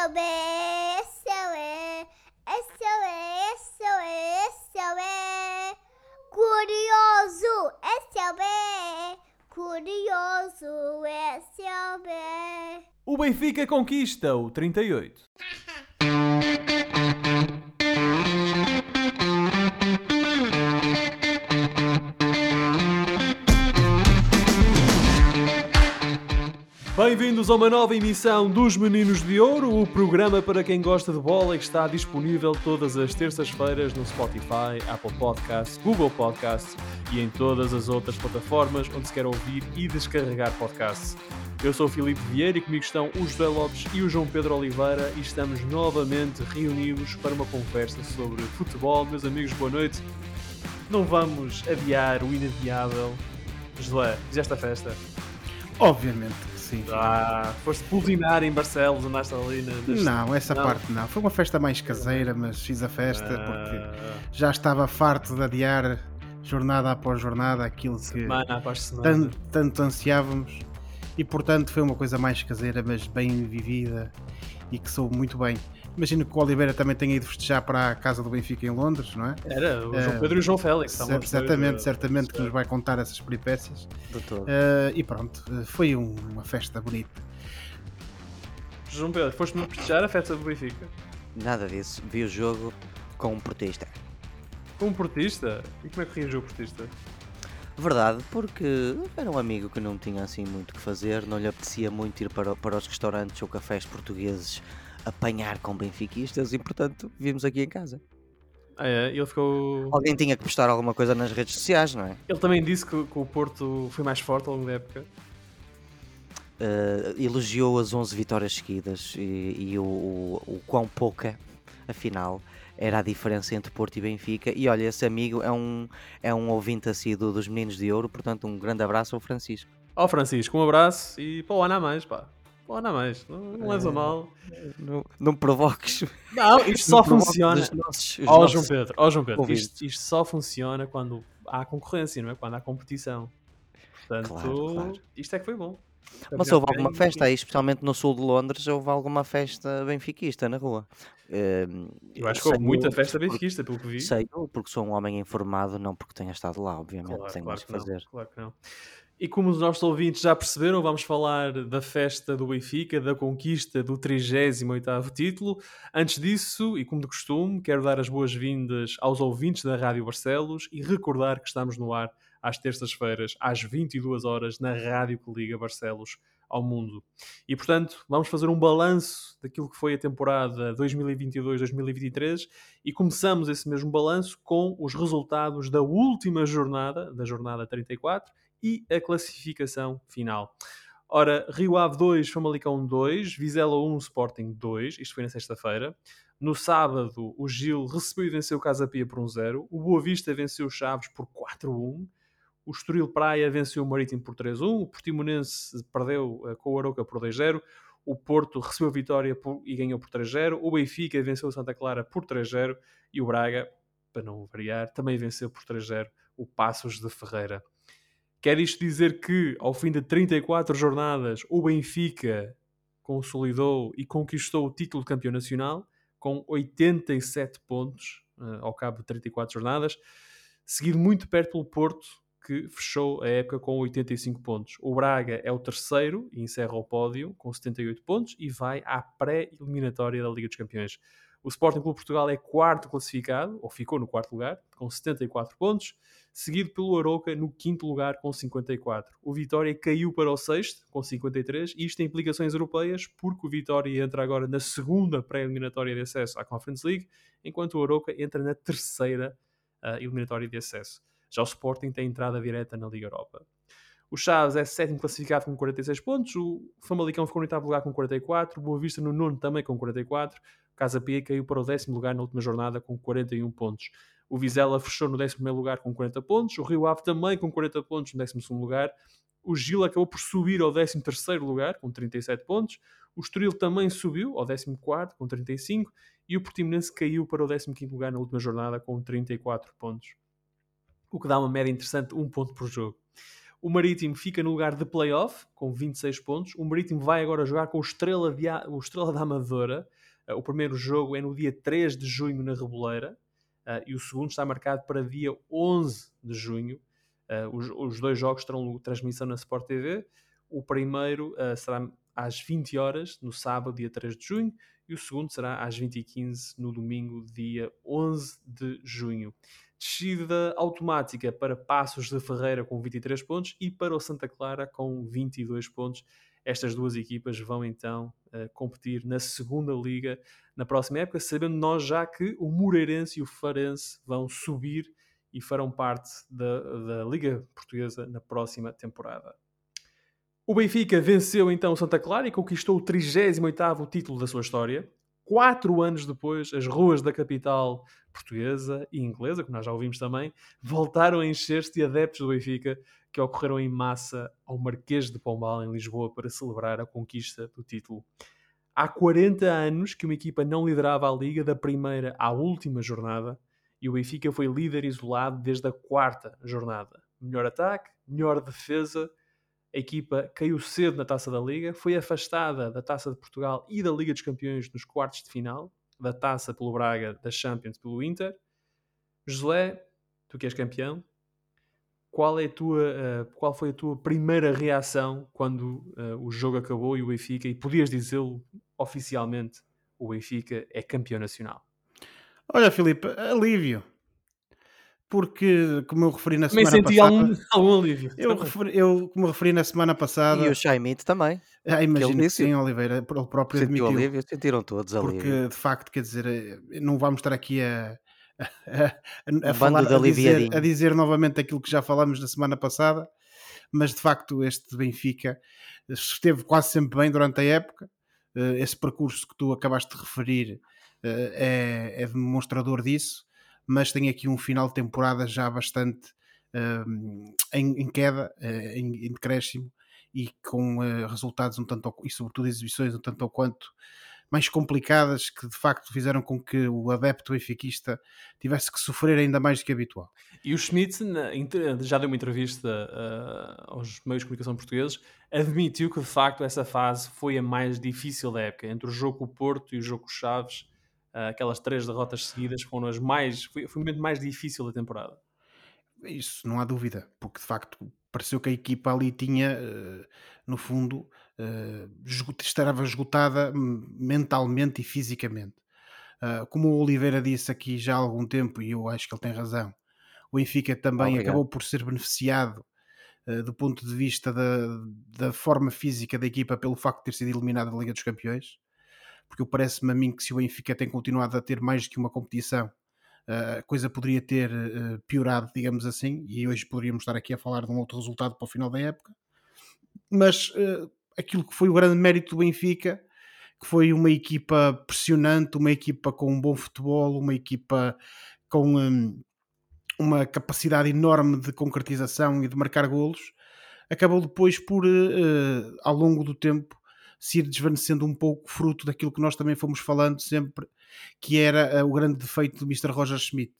SOB, SOE, SOE, SOE, SOE. Curioso, SOB, curioso, SOB. O Benfica conquista o 38. Bem-vindos a uma nova emissão dos Meninos de Ouro, o programa para quem gosta de bola e que está disponível todas as terças-feiras no Spotify, Apple Podcasts, Google Podcasts e em todas as outras plataformas onde se quer ouvir e descarregar podcasts. Eu sou o Filipe Vieira e comigo estão o José Lopes e o João Pedro Oliveira e estamos novamente reunidos para uma conversa sobre futebol. Meus amigos, boa noite. Não vamos adiar o inadiável. José, fizeste a festa? Obviamente sim. Ah, foste pulsinar em Barcelos, andaste ali na... nas- Não, essa Não. parte não. Foi uma festa mais caseira, mas fiz a festa porque Ah, já estava farto de adiar jornada após jornada aquilo que semana após semana. tanto, tanto ansiávamos e portanto foi uma coisa mais caseira, mas bem vivida e que soube muito bem. Imagino que o Oliveira também tenha ido festejar para a casa do Benfica em Londres, não é? Era o João Eh, Pedro e o João Félix. estavam Cer- certamente, eh, certamente que nos vai contar essas peripécias. Eh, e pronto, eh, foi um- uma festa bonita. João Pedro, foste-me festejar a festa do Benfica? Nada disso. Vi o jogo com um portista. Com um portista? E como é que reagiu o portista? Verdade, porque era um amigo que não tinha assim muito o que fazer, não lhe apetecia muito ir para, para os restaurantes ou cafés portugueses apanhar com benfiquistas e portanto vimos aqui em casa. Ah, é? Ele ficou. Alguém tinha que postar alguma coisa nas redes sociais, não é? Ele também disse que, que o Porto foi mais forte ao longo da época. Eh, elogiou as 11 vitórias seguidas e, e o, o, o quão pouca, afinal, era a diferença entre Porto e Benfica. E olha, esse amigo é um, é um ouvinte assíduo dos Meninos de Ouro, portanto, um grande abraço ao Francisco. Ó Francisco, um abraço e para o ano a mais, pá. Para o ano a mais. Não, não leves a Eh, mal. Não, não provoques. Não, isto só funciona. os nossos- os nossos- João Pedro, ó João Pedro, isto, isto só funciona quando há concorrência, não é? Quando há competição. Portanto, Claro, claro. isto é que foi bom. Mas houve alguma festa aí, especialmente no sul de Londres, houve alguma festa benfiquista na rua. Eh, Eu acho que houve muita festa benfiquista, pelo que vi. Sei porque sou um homem informado, não porque tenha estado lá, obviamente, Claro, tenho claro mais que que não, fazer. claro que não. E como os nossos ouvintes já perceberam, vamos falar da festa do Benfica, da conquista do 38º título. Antes disso, e como de costume, quero dar as boas-vindas aos ouvintes da Rádio Barcelos e recordar que estamos no ar às terças-feiras, às 22 horas, na rádio que liga Barcelos ao mundo. E, portanto, vamos fazer um balanço daquilo que foi a temporada 2022-2023 e começamos esse mesmo balanço com os resultados da última jornada, da jornada 34, e a classificação final. Ora, Rio Ave 2, Famalicão 2, Vizela 1, Sporting 2, isto foi na sexta-feira. No sábado, o Gil recebeu e venceu o Casa Pia por 1-0. O Boa Vista venceu o Chaves por 4-1. O Estoril Praia venceu o Marítimo por 3-1. O Portimonense perdeu eh, com o Aroca por 2-0. O Porto recebeu vitória por- e ganhou por 3-0. O Benfica venceu o Santa Clara por 3-0. E o Braga, para não variar, também venceu por 3-0 o Passos de Ferreira. Quer isto dizer que, ao fim de 34 jornadas, o Benfica consolidou e conquistou o título de campeão nacional com 87 pontos eh, ao cabo de 34 jornadas, seguido muito perto pelo Porto, que fechou a época com 85 pontos. O Braga é o terceiro e encerra o pódio com 78 pontos e vai à pré-eliminatória da Liga dos Campeões. O Sporting Clube Portugal é quarto classificado, ou ficou no quarto lugar, com 74 pontos, seguido pelo Aroca no quinto lugar com 54. O Vitória caiu para o sexto com 53 e isto tem implicações europeias porque o Vitória entra agora na segunda pré-eliminatória de acesso à Conference League, enquanto o Aroca entra na terceira ah, eliminatória de acesso. Já o Sporting tem entrada direta na Liga Europa. O Chaves é sétimo classificado com 46 pontos, o Famalicão ficou no oitavo lugar com 44, o Boa Vista no nono também com 44, o Casa Pia caiu para o décimo lugar na última jornada com 41 pontos. O Vizela fechou no 11 lugar com 40 pontos. O Rio Ave também com 40 pontos no 12 lugar. O Gil acabou por subir ao 13 lugar com 37 pontos. O Estoril também subiu ao 14 com 35. E o Portimonense caiu para o 15 lugar na última jornada com 34 pontos. O que dá uma média interessante, um ponto por jogo. O Marítimo fica no lugar de playoff, com 26 pontos. O Marítimo vai agora jogar com o Estrela, de, o Estrela da Amadora. Uh, o primeiro jogo é no dia 3 de junho na Reboleira. Uh, e o segundo está marcado para dia 11 de junho. Uh, os, os, dois jogos terão transmissão na Sport TV. O primeiro será às 20 horas, no sábado, dia 3 de junho, e o segundo será às 20h15, no domingo, dia 11 de junho. Descida automática para Passos de Ferreira com 23 pontos e para o Santa Clara com 22 pontos. Estas duas equipas vão então uh, competir na segunda liga na próxima época, sabendo nós já que o Moreirense e o Farense vão subir e farão parte da, da Liga Portuguesa na próxima temporada. O Benfica venceu então o Santa Clara e conquistou o 38º título da sua história. Quatro anos depois, as ruas da capital portuguesa e inglesa, como nós já ouvimos também, voltaram a encher-se de adeptos do Benfica que ocorreram em massa ao Marquês de Pombal, em Lisboa, para celebrar a conquista do título. Há 40 anos que uma equipa não liderava a Liga da primeira à última jornada e o Benfica foi líder isolado desde a quarta jornada. Melhor ataque, melhor defesa a equipa caiu cedo na taça da Liga, foi afastada da taça de Portugal e da Liga dos Campeões nos quartos de final, da taça pelo Braga, da Champions pelo Inter. Josué, tu que és campeão, qual, é tua, uh, qual foi a tua primeira reação quando uh, o jogo acabou e o Benfica, e podias dizê-lo oficialmente, o Benfica é campeão nacional? Olha, Filipe, alívio porque, como eu referi na também semana senti passada. algum, algum alívio. Eu, referi, eu, como referi na semana passada. E o Shaimit também. Ah, imagino que sim, Oliveira, ele próprio Sentiu admitiu. alívio, sentiram todos alívio. Porque, de facto, quer dizer, eh, não vamos estar aqui a, a, a- a falar, a dizer, a dizer novamente aquilo que já falamos na semana passada, mas de facto este Benfica esteve quase sempre bem durante a época. Eh, Esse percurso que tu acabaste de referir eh, é, é demonstrador disso, mas tem aqui um final de temporada já bastante eh, em, em queda, eh, em, em decréscimo e com eh, resultados um tanto e sobretudo exibições um tanto ou quanto mais complicadas que de facto fizeram com que o adepto benfiquista tivesse que sofrer ainda mais do que habitual. E o Schmidt já deu uma entrevista ah, aos meios de comunicação portugueses, admitiu que de facto essa fase foi a mais difícil da época. Entre o jogo com o Porto e o jogo com o Chaves, aquelas três derrotas seguidas foram as mais. Foi, foi o momento mais difícil da temporada. Isso não há dúvida, porque de facto pareceu que a equipa ali tinha, eh, no fundo, esgo- estava esgotada mentalmente e fisicamente. Ah, Como o Oliveira disse aqui já há algum tempo, e eu acho que ele tem razão, o Benfica também Obrigado. acabou por ser beneficiado do ponto de vista da, da forma física da equipa pelo facto de ter sido eliminado da Liga dos Campeões, porque parece-me a mim que se o Benfica tem continuado a ter mais que uma competição, a coisa poderia ter eh, piorado, digamos assim, e hoje poderíamos estar aqui a falar de um outro resultado para o final da época. Mas eh, aquilo que foi o grande mérito do Benfica, que foi uma equipa pressionante, uma equipa com um bom futebol, uma equipa com hum, uma capacidade enorme de concretização e de marcar golos, acabou depois por, eh, ao longo do tempo, se ir desvanecendo um pouco, fruto daquilo que nós também fomos falando sempre, que era eh, o grande defeito do Mr. Roger Schmidt.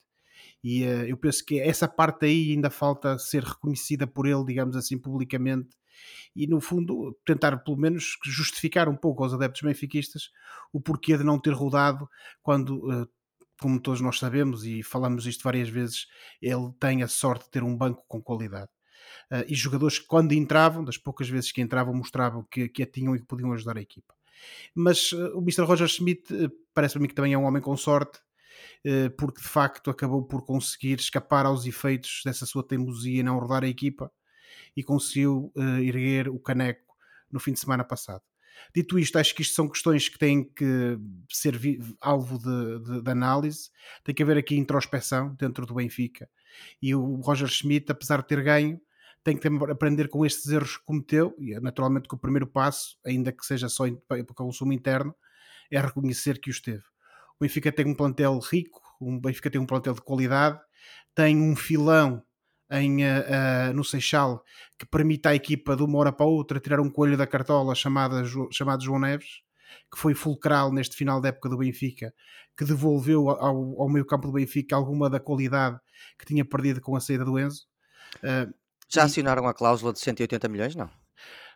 E eh, eu penso que essa parte aí ainda falta ser reconhecida por ele, digamos assim, publicamente, e no fundo tentar pelo menos justificar um pouco aos adeptos benfiquistas o porquê de não ter rodado quando, eh, como todos nós sabemos e falamos isto várias vezes, ele tem a sorte de ter um banco com qualidade. Uh, e jogadores que quando entravam, das poucas vezes que entravam, mostravam que, que a tinham e que podiam ajudar a equipa. Mas uh, o Mr. Roger Schmidt uh, parece-me que também é um homem com sorte, porque de facto acabou por conseguir escapar aos efeitos dessa sua teimosia e não rodar a equipa e conseguiu erguer o caneco no fim de semana passado. Dito isto, acho que isto são questões que têm que ser alvo de, de, de, análise. Tem que haver aqui introspeção dentro do Benfica. E o Roger Schmidt, apesar de ter ganho, tem que aprender com estes erros que cometeu. E naturalmente que o primeiro passo, ainda que seja só para consumo interno, é reconhecer que os teve. O Benfica tem um plantel rico, o Benfica tem um plantel de qualidade, tem um filão em, uh, uh, no Seixal que permite à equipa de uma hora para outra tirar um coelho da cartola chamada, chamado João Neves, que foi fulcral neste final da época do Benfica, que devolveu ao, ao meio campo do Benfica alguma da qualidade que tinha perdido com a saída do Enzo. Uh, Já acionaram a cláusula de 180 milhões? Não.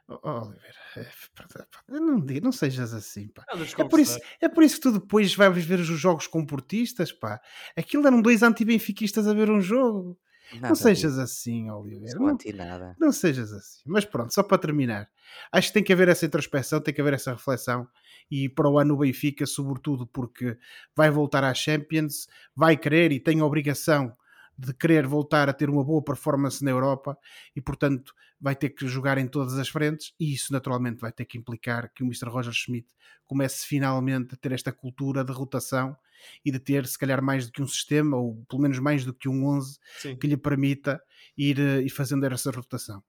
Oliveira, é, não, diga- não sejas assim, pá. É por, isso, é por isso que tu depois vais ver os jogos com portistas, pá. Aquilo eram dois anti-benfiquistas a ver um jogo. Nada não sejas disso. assim, Oliveira. Sou Não, anti nada. não sejas assim. Mas pronto, só para terminar. Acho que tem que haver essa introspecção, tem que haver essa reflexão. E para o ano o Benfica, sobretudo porque vai voltar à Champions, vai querer e tem a obrigação de querer voltar a ter uma boa performance na Europa e, portanto, vai ter que jogar em todas as frentes. E isso, naturalmente, vai ter que implicar que o Mr. Roger Schmidt comece finalmente a ter esta cultura de rotação e de ter, se calhar, mais do que um sistema, ou pelo menos mais do que um 11 Sim. que lhe permita ir, eh, ir fazendo essa rotação.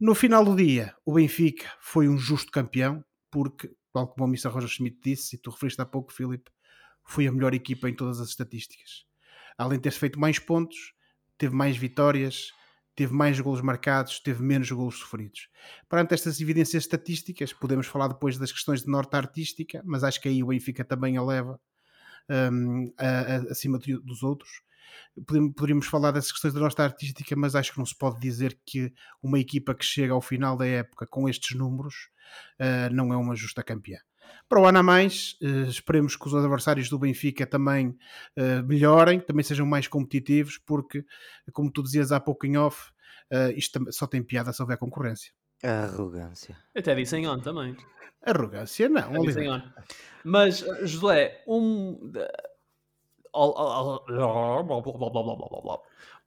No final do dia, o Benfica foi um justo campeão, porque, tal como o Mr. Roger Schmidt disse, e tu referiste há pouco, Filipe, foi a melhor equipa em todas as estatísticas. Além de ter feito mais pontos, teve mais vitórias, teve mais golos marcados, teve menos golos sofridos. Perante estas evidências estatísticas, podemos falar depois das questões de norte artística, mas acho que aí o Benfica também a leva hum, a- a- acima de- dos outros. Poderíamos falar dessas questões da nossa artística, mas acho que não se pode dizer que uma equipa que chega ao final da época com estes números ah, não é uma justa campeã. Para o ano a mais, eh, esperemos que os adversários do Benfica também eh, melhorem, também sejam mais competitivos, porque, como tu dizias há pouco em off, eh, isto só tem piada se houver concorrência. Arrogância. Até disse em on também. Arrogância, não, Até disse em Oliveira. on. Mas, José, um.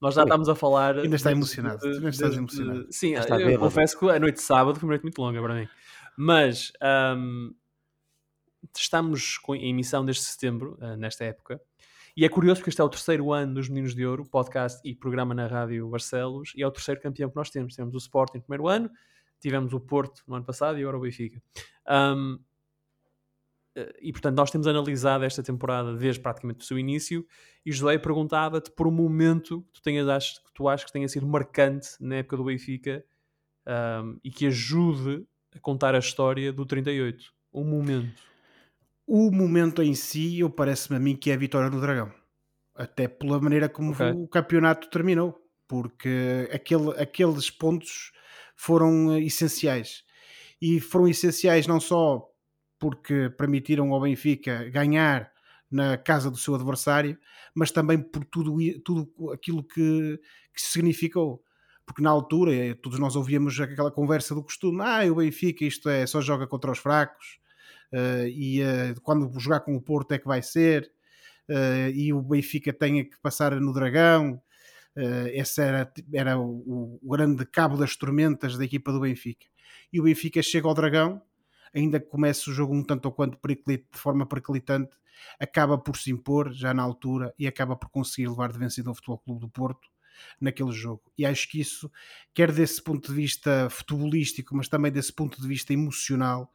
Nós já estamos a falar. Ainda está emocionado, ainda estás emocionado. Sim, eu confesso que a noite de sábado foi uma noite muito longa para mim. Mas ahm, estamos em emissão desde setembro, ah, nesta época. E é curioso porque este é o terceiro ano dos Meninos de Ouro, podcast e programa na Rádio Barcelos, e é o terceiro campeão que nós temos. Temos o Sporting no primeiro ano, tivemos o Porto no ano passado e agora o Benfica. Ahm, eh, e portanto, nós temos analisado esta temporada desde praticamente o seu início. E José perguntava-te por um momento que tu, tenhas, que tu achas que tenha sido marcante na época do Benfica ahm, e que ajude a contar a história do 38. Um momento. O momento em si, eu parece-me a mim que é a vitória do Dragão. Até pela maneira como Ok. o campeonato terminou. Porque aquele, aqueles pontos foram eh, essenciais. E foram essenciais não só porque permitiram ao Benfica ganhar na casa do seu adversário, mas também por tudo, tudo aquilo que, que significou. Porque na altura, eh, todos nós ouvíamos aquela conversa do costume: ah, o Benfica isto é, só joga contra os fracos, e eh, quando jogar com o Porto é que vai ser, eh, e o Benfica tem que passar no Dragão. Eh, esse era, era o, o grande cabo das tormentas da equipa do Benfica. E o Benfica chega ao Dragão, ainda que comece o jogo um tanto ou quanto de forma periclitante, acaba por se impor já na altura e acaba por conseguir levar de vencido ao Futebol Clube do Porto naquele jogo. E acho que isso, quer desse ponto de vista futebolístico, mas também desse ponto de vista emocional,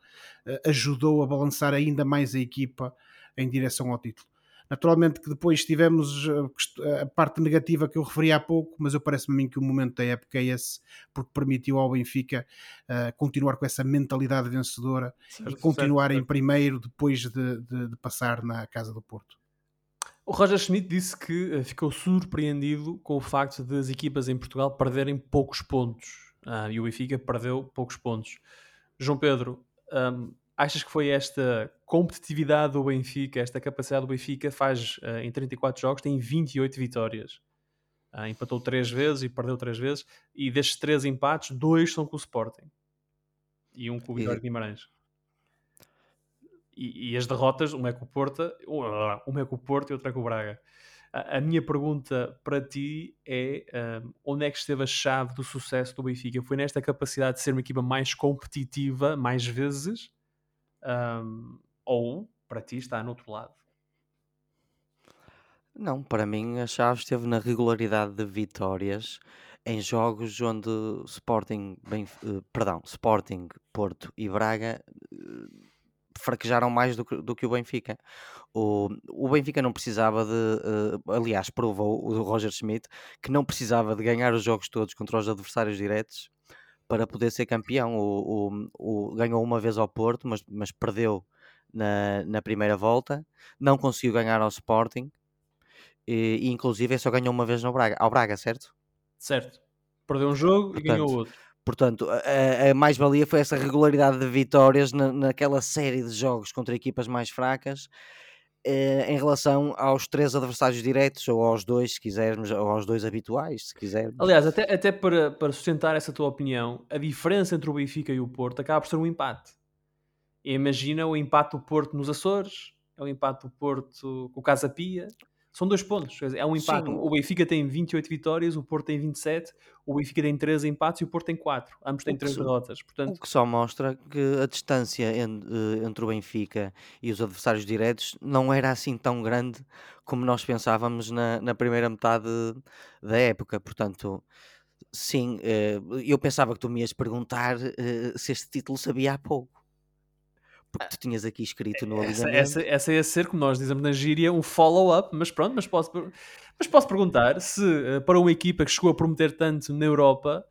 eh, ajudou a balançar ainda mais a equipa em direção ao título. Naturalmente que depois tivemos eh, quest- a parte negativa que eu referi há pouco, mas eu parece-me a mim que o momento da época é esse, porque permitiu ao Benfica eh, continuar com essa mentalidade vencedora e continuar em primeiro depois de, de- de passar na Casa do Porto. O Roger Schmidt disse que eh, ficou surpreendido com o facto de as equipas em Portugal perderem poucos pontos. Ah, e o Benfica perdeu poucos pontos. João Pedro, ahm, achas que foi esta competitividade do Benfica, esta capacidade do Benfica, faz ah, em 34 jogos, tem 28 vitórias. Ah, empatou 3 vezes e perdeu 3 vezes. E destes 3 empates, dois são com o Sporting. E um com o Vitória de Guimarães. E, e as derrotas, uma é com o Porto, uma é com o Porto e outra é com o Braga. A, a minha pergunta para ti é um, onde é que esteve a chave do sucesso do Benfica? Foi nesta capacidade de ser uma equipa mais competitiva, mais vezes? Um, ou, para ti, está no outro lado? Não, para mim a chave esteve na regularidade de vitórias em jogos onde Sporting, Benf- eh, perdão, Sporting, Porto e Braga eh, fraquejaram mais do que, do que o Benfica. O, o Benfica não precisava de, eh, aliás, provou o Roger Schmidt que não precisava de ganhar os jogos todos contra os adversários diretos para poder ser campeão. O, o- o- ganhou uma vez ao Porto, mas, mas perdeu na, na primeira volta, não conseguiu ganhar ao Sporting e, e inclusive só ganhou uma vez no Braga, ao Braga, certo? Certo. Perdeu um jogo e ganhou Portanto, outro. Portanto, a, a- mais-valia foi essa regularidade de vitórias na, naquela série de jogos contra equipas mais fracas eh, em relação aos três adversários diretos, ou aos dois, se quisermos, ou aos dois habituais, se quisermos. Aliás, até, até para, para sustentar essa tua opinião, a diferença entre o Benfica e o Porto acaba por ser um empate. Imagina o empate do Porto nos Açores, é o empate do Porto com o Casa Pia. São dois pontos. É um empate. Sim. O Benfica tem 28 vitórias, o Porto tem 27, o Benfica tem 13 empates e o Porto tem 4. Ambos têm O que 3 se- derrotas. O Portanto, que só mostra que a distância eh, entre o Benfica e os adversários diretos não era assim tão grande como nós pensávamos na, na primeira metade da época. Portanto, sim, eh, eu pensava que tu me ias perguntar eh, se este título sabia há pouco. Porque tu tinhas aqui escrito no essa, essa, essa ia ser, como nós dizemos na gíria, um follow-up. Mas pronto, mas posso, mas posso perguntar se eh, para uma equipa que chegou a prometer tanto na Europa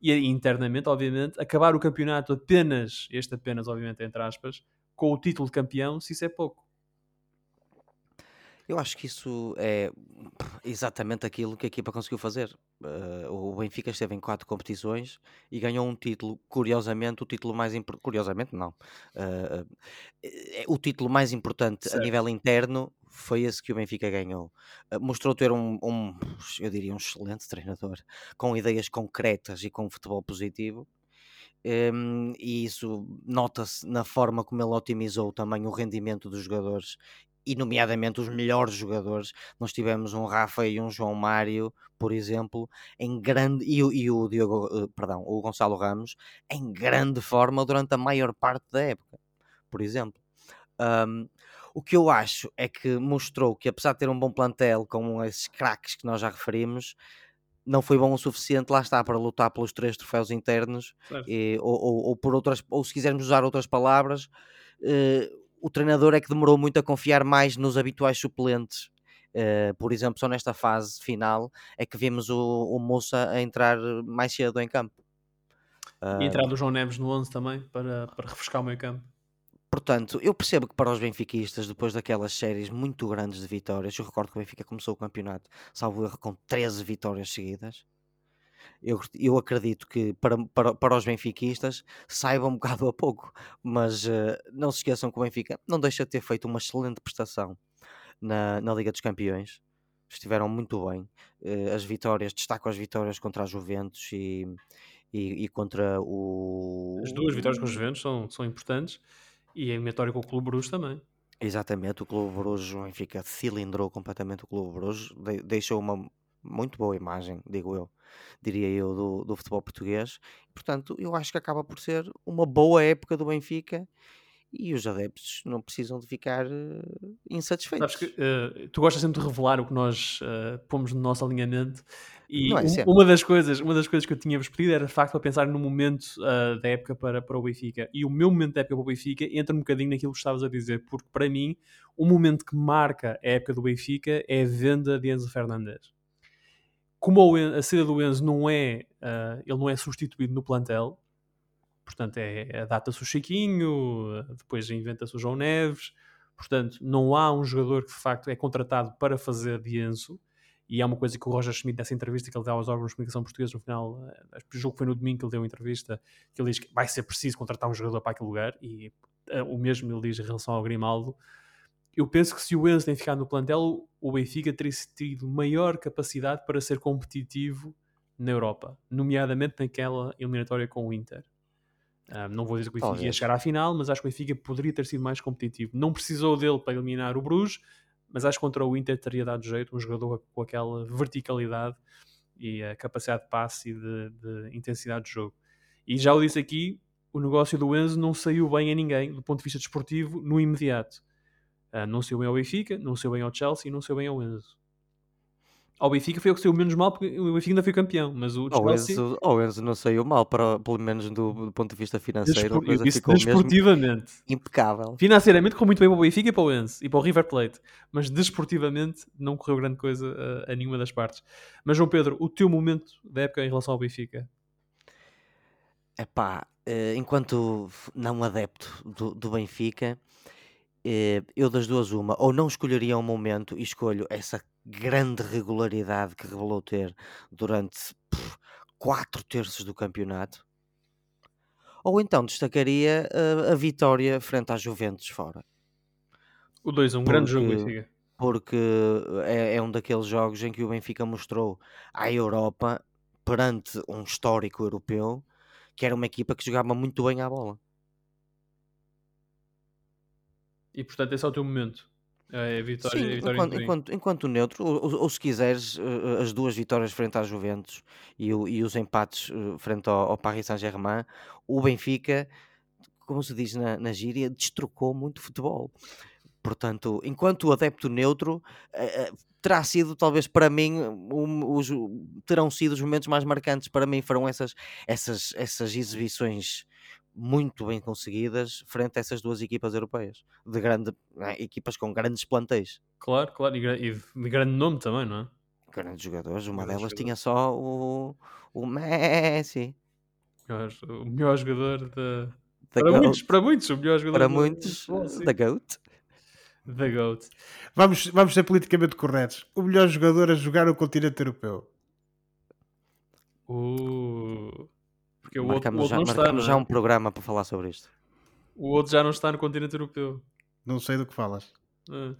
e internamente, obviamente, acabar o campeonato apenas, este apenas, obviamente, entre aspas, com o título de campeão, se isso é pouco. Eu acho que isso é exatamente aquilo que a equipa conseguiu fazer. Eh, o Benfica esteve em quatro competições e ganhou um título, curiosamente, o título mais importante. Curiosamente, não. Eh, o título mais importante a Certo. nível interno foi esse que o Benfica ganhou. Mostrou ter um, um, eu diria, um excelente treinador, com ideias concretas e com um futebol positivo. Hum, e isso nota-se na forma como ele otimizou também o rendimento dos jogadores e nomeadamente os melhores jogadores. Nós tivemos um Rafa e um João Mário, por exemplo, em grande e, o- e o Diogo, eh, perdão, o Gonçalo Ramos em grande forma durante a maior parte da época, por exemplo. Hum, o que eu acho é que mostrou que apesar de ter um bom plantel com esses craques que nós já referimos, não foi bom o suficiente, lá está, para lutar pelos três troféus internos e- ou, ou- ou por outras, ou se quisermos usar outras palavras, eh, o treinador é que demorou muito a confiar mais nos habituais suplentes. Eh, por exemplo, só nesta fase final é que vimos o, o Moça a entrar mais cedo em campo. E Ah, a entrada do João Neves no 11 também, para, para refrescar o meio campo. Portanto, eu percebo que para os benfiquistas, depois daquelas séries muito grandes de vitórias, eu recordo que o Benfica começou o campeonato, salvo erro, com 13 vitórias seguidas. Eu, eu acredito que para, para, para os benfiquistas saiba um bocado a pouco, mas eh, não se esqueçam que o Benfica não deixa de ter feito uma excelente prestação na, na Liga dos Campeões. Estiveram muito bem. Eh, as vitórias, destaco as vitórias contra a Juventus e, e, e contra o. As duas vitórias com os Juventus são, são importantes e a eliminatória com o Clube Bruges também. Exatamente, o Clube Bruges, o Benfica cilindrou completamente o Clube Bruges, de- deixou uma muito boa imagem, digo eu, diria eu, do, do futebol português. Portanto, eu acho que acaba por ser uma boa época do Benfica e os adeptos não precisam de ficar eh, insatisfeitos. Que eh, tu gostas sempre de revelar o que nós eh, pomos no nosso alinhamento e é um- uma, das coisas, uma das coisas que eu tinha-vos pedido era de facto para pensar no momento ah, da época para, para o Benfica. E o meu momento da época para o Benfica entra um bocadinho naquilo que estavas a dizer, porque para mim o momento que marca a época do Benfica é a venda de Enzo Fernandes. Como a saída do Enzo não é, ah, ele não é substituído no plantel, portanto é, adapta-se o Chiquinho, depois inventa-se o João Neves, portanto não há um jogador que de facto é contratado para fazer de Enzo, e é uma coisa que o Roger Schmidt nessa entrevista que ele dá aos órgãos de comunicação portugueses no final, eh, acho que foi no domingo que ele deu uma entrevista, que ele diz que vai ser preciso contratar um jogador para aquele lugar, e eh, o mesmo ele diz em relação ao Grimaldo, eu penso que se o Enzo tem ficado no plantel, o Benfica teria tido maior capacidade para ser competitivo na Europa, nomeadamente naquela eliminatória com o Inter. Ah, não vou dizer que o Benfica ia chegar à final, mas acho que o Benfica poderia ter sido mais competitivo. Não precisou dele para eliminar o Bruges, mas acho que contra o Inter teria dado jeito um jogador com aquela verticalidade e a capacidade de passe e de, de intensidade de jogo. E já o disse aqui, o negócio do Enzo não saiu bem a ninguém do ponto de vista desportivo no imediato. Ah, não saiu bem ao Benfica, não saiu bem ao Chelsea e não saiu bem ao Enzo. Ao Benfica foi o que saiu menos mal porque o Benfica ainda foi campeão, mas o Ao Chelsea Enzo, ao Enzo não saiu mal, para, pelo menos do, do ponto de vista financeiro, despor- coisa disse ficou desportivamente. impecável. Financeiramente correu muito bem para o Benfica e para o Enzo e para o River Plate, mas desportivamente não correu grande coisa a, a nenhuma das partes. Mas João Pedro, o teu momento da época em relação ao Benfica? Epá, eh, enquanto não adepto do, do Benfica, eu das duas uma, ou não escolheria um momento e escolho essa grande regularidade que revelou ter durante pff, quatro terços do campeonato. Ou então destacaria a, a vitória frente à Juventus fora. O 2 um grande jogo, Porque- Benfica. porque é, é um daqueles jogos em que o Benfica mostrou à Europa, perante um histórico europeu, que era uma equipa que jogava muito bem à bola. E portanto, esse é o teu momento. É vitória, Sim, a vitória enquanto, enquanto, enquanto neutro, ou, ou- se quiseres, eh, as duas vitórias frente à Juventus e, o- e os empates eh, frente ao, ao Paris Saint-Germain, o Benfica, como se diz na, na gíria, destrocou muito futebol. Portanto, enquanto adepto neutro, eh, eh, terá sido talvez para mim um- os, terão sido os momentos mais marcantes para mim foram essas essas essas exibições muito bem conseguidas frente a essas duas equipas europeias de grande eh, equipas com grandes plantéis Claro, claro. E, e de grande nome também, não é? grandes jogadores uma Grandes delas jogadores. tinha só o o Messi O melhor jogador da. da Para Goat, muitos, para muitos, o melhor jogador para muitos do- sim. da Goat Da GOAT. Vamos, vamos ser politicamente corretos. O melhor jogador a jogar no continente europeu. Uh, porque o outro, o outro já, não está, marcamos não já é? um programa para falar sobre isto O outro já não está no continente europeu. Não sei do que falas. Ah.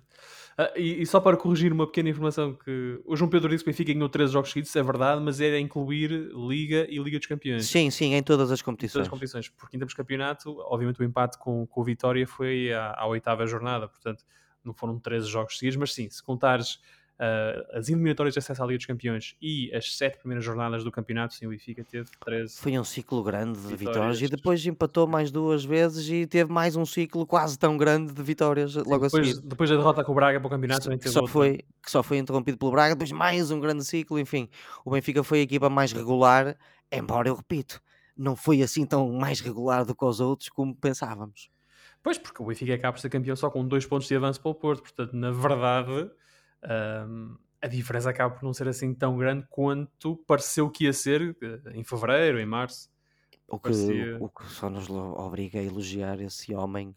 Ah, e, e só para corrigir uma pequena informação que o João Pedro disse que o Benfica ganhou 13 jogos seguidos, isso é verdade, mas era incluir Liga e Liga dos Campeões. sim, sim, em todas as em todas competições as competições, porque em termos de campeonato, obviamente o empate com, com o Vitória foi à, à oitava jornada, portanto não foram 13 jogos seguidos, mas sim, se contares ah, as eliminatórias de acesso à Liga dos Campeões e as sete primeiras jornadas do campeonato, sim, o Benfica teve 13. Foi um ciclo grande de vitórias, Vitórias. e depois empatou mais duas vezes e teve mais um ciclo quase tão grande de vitórias logo a Depois, seguir. depois da derrota com o Braga para o campeonato, Que teve só, foi, que só foi interrompido pelo Braga, depois mais um grande ciclo, enfim. O Benfica foi a equipa mais regular, embora eu repito, não foi assim tão mais regular do que os outros como pensávamos. Pois, porque o Benfica acaba por ser campeão só com dois pontos de avanço para o Porto, portanto, na verdade, ahm, a diferença acaba por não ser assim tão grande quanto pareceu que ia ser eh, em fevereiro, em março. O que, Parecia- o que só nos obriga a elogiar esse homem,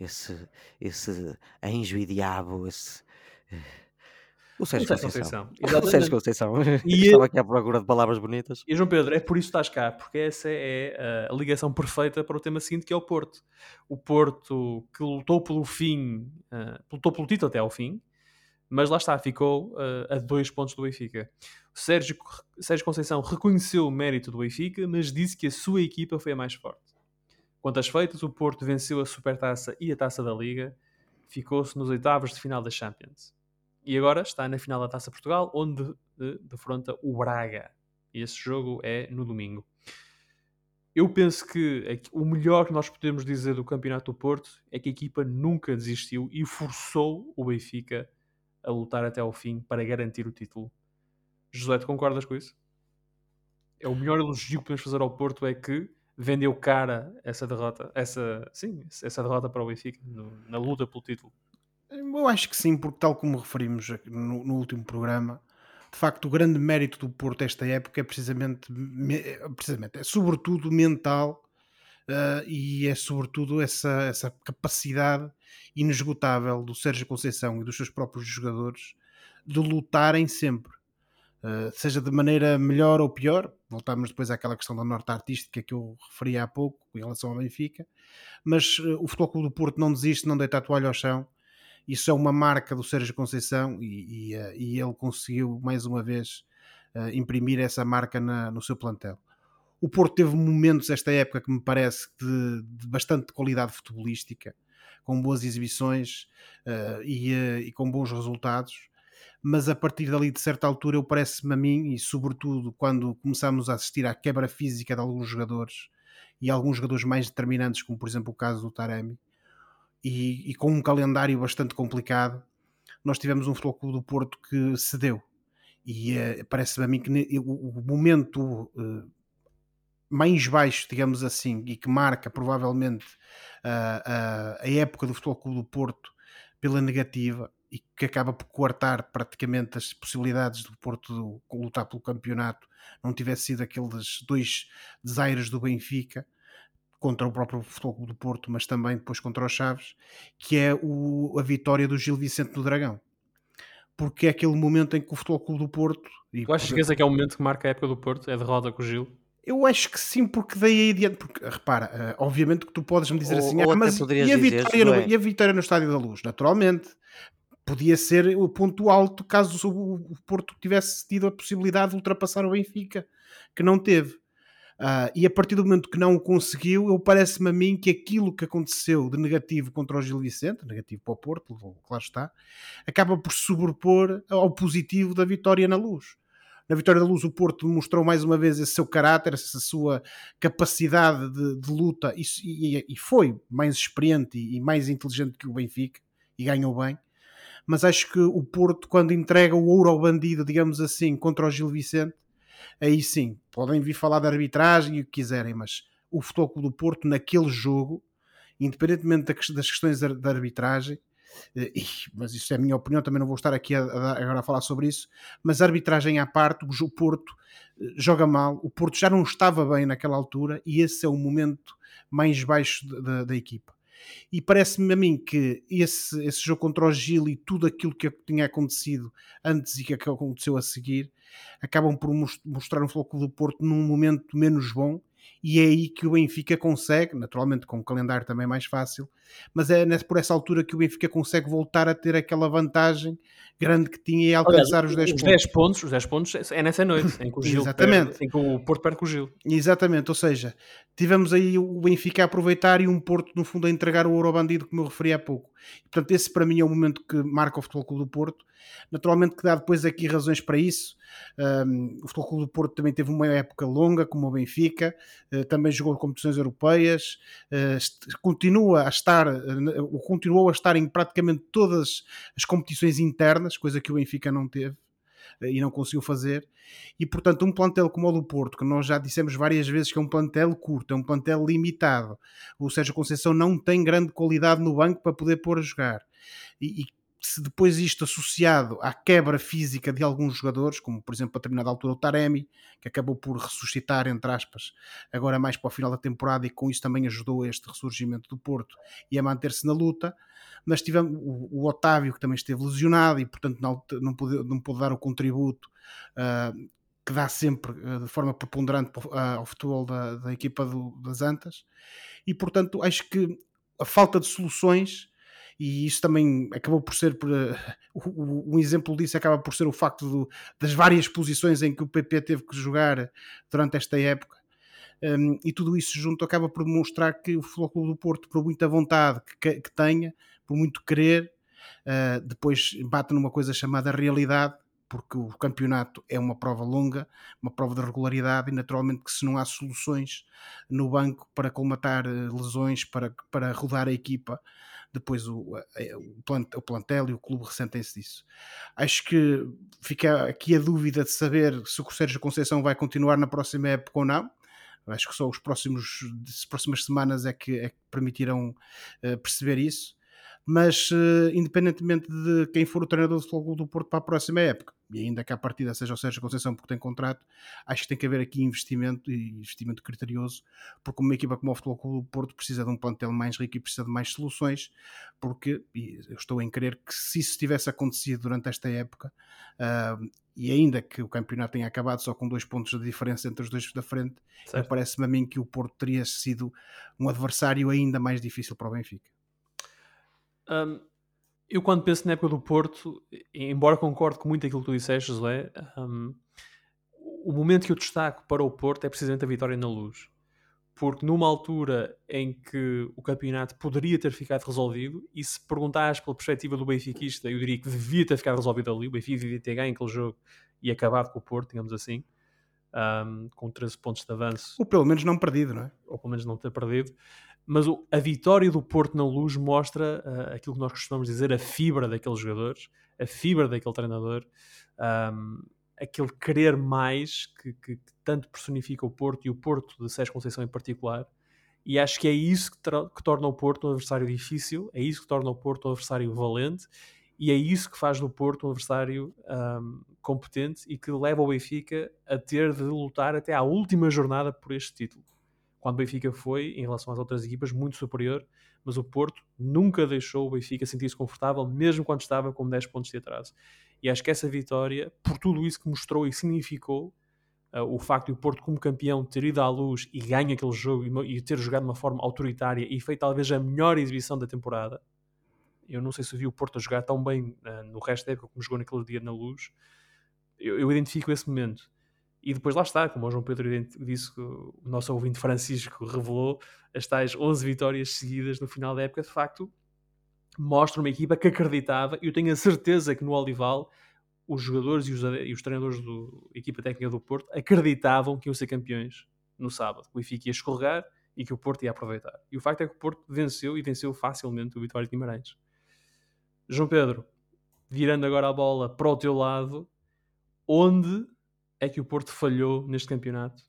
esse, esse anjo e diabo, esse. eh, O Sérgio Sérgio Conceição. Conceição, O Sérgio. Conceição. E Estava aqui à procura de palavras bonitas. E João Pedro, é por isso que estás cá, porque essa é eh, a ligação perfeita para o tema seguinte, que é o Porto. O Porto que lutou pelo fim, eh, lutou pelo título até ao fim, mas lá está, ficou eh, a dois pontos do Benfica. O Sérgio, Sérgio Conceição reconheceu o mérito do Benfica, mas disse que a sua equipa foi a mais forte. Quanto às feitas, o Porto venceu a Supertaça e a Taça da Liga, ficou-se nos oitavos de final da Champions. E agora está na final da Taça Portugal, onde eh, defronta o Braga. E esse jogo é no domingo. Eu penso que o melhor que nós podemos dizer do Campeonato do Porto é que a equipa nunca desistiu e forçou o Benfica a lutar até ao fim para garantir o título. José, tu concordas com isso? É o melhor elogio que podemos fazer ao Porto é que vendeu cara essa derrota, essa, sim, essa derrota para o Benfica no- na luta pelo título. Eu acho que sim, porque tal como referimos no, no último programa, de facto o grande mérito do Porto esta época é precisamente, me- precisamente é sobretudo mental ah, e é sobretudo essa, essa capacidade inesgotável do Sérgio Conceição e dos seus próprios jogadores de lutarem sempre. Uh, seja de maneira melhor ou pior, voltamos depois àquela questão da nota artística que eu referi há pouco em relação ao Benfica, mas uh, o Futebol Clube do Porto não desiste, não deita a toalha ao chão, isso é uma marca do Sérgio Conceição e, e, uh, e ele conseguiu mais uma vez uh, imprimir essa marca na, no seu plantel. O Porto teve momentos esta época que me parece de, de bastante qualidade futebolística, com boas exibições uh, e, e com bons resultados, mas a partir dali de certa altura eu parece-me a mim, e sobretudo quando começamos a assistir à quebra física de alguns jogadores e alguns jogadores mais determinantes, como por exemplo o caso do Taremi, e, e com um calendário bastante complicado, nós tivemos um Futebol Clube do Porto que cedeu. E uh, parece-me a mim que o, o momento uh, mais baixo, digamos assim, e que marca provavelmente uh, a época do Futebol Clube do Porto pela negativa, e que acaba por coartar praticamente as possibilidades do Porto lutar pelo campeonato, não tivesse sido aqueles dois desaires do Benfica contra o próprio Futebol Clube do Porto, mas também depois contra os Chaves, que é o, a vitória do Gil Vicente no Dragão. porque é aquele momento em que o Futebol Clube do Porto. E Tu achas que esse é é o momento que marca a época do Porto? É a derrota com o Gil? Eu acho que sim, porque daí aí adiante. Porque, repara, eh, obviamente que tu podes me dizer Ou- assim, ou ah, mas e a, vitória no, Josué? e a vitória no Estádio da Luz? Naturalmente. Podia ser o ponto alto caso o, Porto tivesse tido a possibilidade de ultrapassar o Benfica, que não teve. Ah, e a partir do momento que não o conseguiu, eu parece-me a mim que aquilo que aconteceu de negativo contra o Gil Vicente, negativo para o Porto, claro está, acaba por sobrepor ao positivo da vitória na luz. Na vitória da luz, o Porto demonstrou mais uma vez esse seu caráter, essa sua capacidade de, de luta e, e- e foi mais experiente e, e mais inteligente que o Benfica e ganhou bem. Mas acho que o Porto, quando entrega o ouro ao bandido, digamos assim, contra o Gil Vicente, aí sim, podem vir falar de arbitragem e o que quiserem, mas o Futebol do Porto, naquele jogo, independentemente das questões da arbitragem, mas isso é a minha opinião, também não vou estar aqui a, a agora a falar sobre isso, mas arbitragem à parte, o Porto eh, joga mal, o Porto já não estava bem naquela altura e esse é o momento mais baixo da- da, equipa. E parece-me a mim que esse, esse jogo contra o Gil e tudo aquilo que tinha acontecido antes e que aconteceu a seguir acabam por mos- mostrar um Futebol do Porto num momento menos bom e é aí que o Benfica consegue, naturalmente com um calendário também mais fácil, mas é por essa altura que o Benfica consegue voltar a ter aquela vantagem grande que tinha e alcançar os 10 os pontos. 10 pontos. Os 10 pontos é nessa noite em que o Gil Exatamente. perde- em que o Porto perde com o Gil. Exatamente, ou seja, tivemos aí o Benfica a aproveitar e um Porto, no fundo, a entregar o ouro ao bandido, como eu referi há pouco. Portanto, esse para mim é o momento que marca o Futebol Clube do Porto. Naturalmente que dá depois aqui razões para isso. Um, o Futebol Clube do Porto também teve uma época longa, como o Benfica, uh, também jogou competições europeias, uh, continua a estar, uh, continuou a estar em praticamente todas as competições internas, coisa que o Benfica não teve e não conseguiu fazer. E portanto, um plantel como o do Porto, que nós já dissemos várias vezes que é um plantel curto, é um plantel limitado. O Sérgio Conceição não tem grande qualidade no banco para poder pôr a jogar. E, e se depois isto associado à quebra física de alguns jogadores, como por exemplo a determinada altura o Taremi, que acabou por ressuscitar, entre aspas, agora mais para o final da temporada e com isso também ajudou a este ressurgimento do Porto e a manter-se na luta. Mas tivemos o, o Otávio, que também esteve lesionado e portanto não, não, pôde, não pôde dar o contributo uh, que dá sempre uh, de forma preponderante uh, ao futebol da, da equipa do, das Antas. E portanto acho que a falta de soluções e isso também acabou por ser por, uh, um exemplo disso acaba por ser o facto do, das várias posições em que o PP teve que jogar durante esta época. Um, e tudo isso junto acaba por demonstrar que o Futebol Clube do Porto por muita vontade que, que tenha por muito querer uh, depois bate numa coisa chamada realidade porque o campeonato é uma prova longa, uma prova de regularidade e naturalmente que se não há soluções no banco para colmatar lesões, para, para rodar a equipa, depois o, o, plantel e o clube ressentem-se disso. Acho que fica aqui a dúvida de saber se o Sérgio Conceição vai continuar na próxima época ou não. Acho que só os próximos as próximas semanas é que, é que permitirão uh, perceber isso. Mas, uh, independentemente de quem for o treinador do Futebol do Porto para a próxima época, e ainda que a partida seja o Sérgio Conceição porque tem contrato, acho que tem que haver aqui investimento e investimento criterioso, porque uma equipa como o Futebol Clube do Porto precisa de um plantel mais rico e precisa de mais soluções, porque eu estou em crer que se isso tivesse acontecido durante esta época, uh, e ainda que o campeonato tenha acabado só com dois pontos de diferença entre os dois da frente, parece-me a mim que o Porto teria sido um adversário ainda mais difícil para o Benfica. Um, eu quando penso na época do Porto, embora concorde com muito aquilo que tu disseste, José, um, o momento que eu destaco para o Porto é precisamente a vitória na luz. Porque numa altura em que o campeonato poderia ter ficado resolvido, e se perguntares pela perspectiva do benfiquista, eu diria que devia ter ficado resolvido ali, o Benfica devia ter ganho aquele jogo e acabado com o Porto, digamos assim, um, com 13 pontos de avanço. Ou pelo menos não perdido, não é? Ou pelo menos não ter perdido mas o, a vitória do Porto na luz mostra uh, aquilo que nós costumamos dizer, a fibra daqueles jogadores, a fibra daquele treinador, um, aquele querer mais que, que, que, tanto personifica o Porto e o Porto de Sérgio Conceição em particular. E acho que é isso que, que, torna o Porto um adversário difícil, é isso que torna o Porto um adversário valente e é isso que faz do Porto um adversário um, competente e que leva o Benfica a ter de lutar até à última jornada por este título quando o Benfica foi, em relação às outras equipas, muito superior, mas o Porto nunca deixou o Benfica sentir-se confortável, mesmo quando estava com 10 pontos de atraso. E acho que essa vitória, por tudo isso que mostrou e significou, uh, o facto de o Porto, como campeão, ter ido à luz e ganho aquele jogo e, e ter jogado de uma forma autoritária e feito talvez a melhor exibição da temporada. Eu não sei se vi o Porto a jogar tão bem uh, no resto da época como jogou naquele dia na luz. Eu, eu identifico esse momento. E depois lá está, como o João Pedro disse, o nosso ouvinte Francisco revelou, as tais 11 vitórias seguidas no final da época, de facto, mostra uma equipa que acreditava, e eu tenho a certeza que no Olival os jogadores e os, e os treinadores da equipa técnica do Porto acreditavam que iam ser campeões no sábado. O Benfica ia escorregar e que o Porto ia aproveitar. E o facto é que o Porto venceu e venceu facilmente o Vitória de Guimarães. João Pedro, virando agora a bola para o teu lado, onde é que o Porto falhou neste campeonato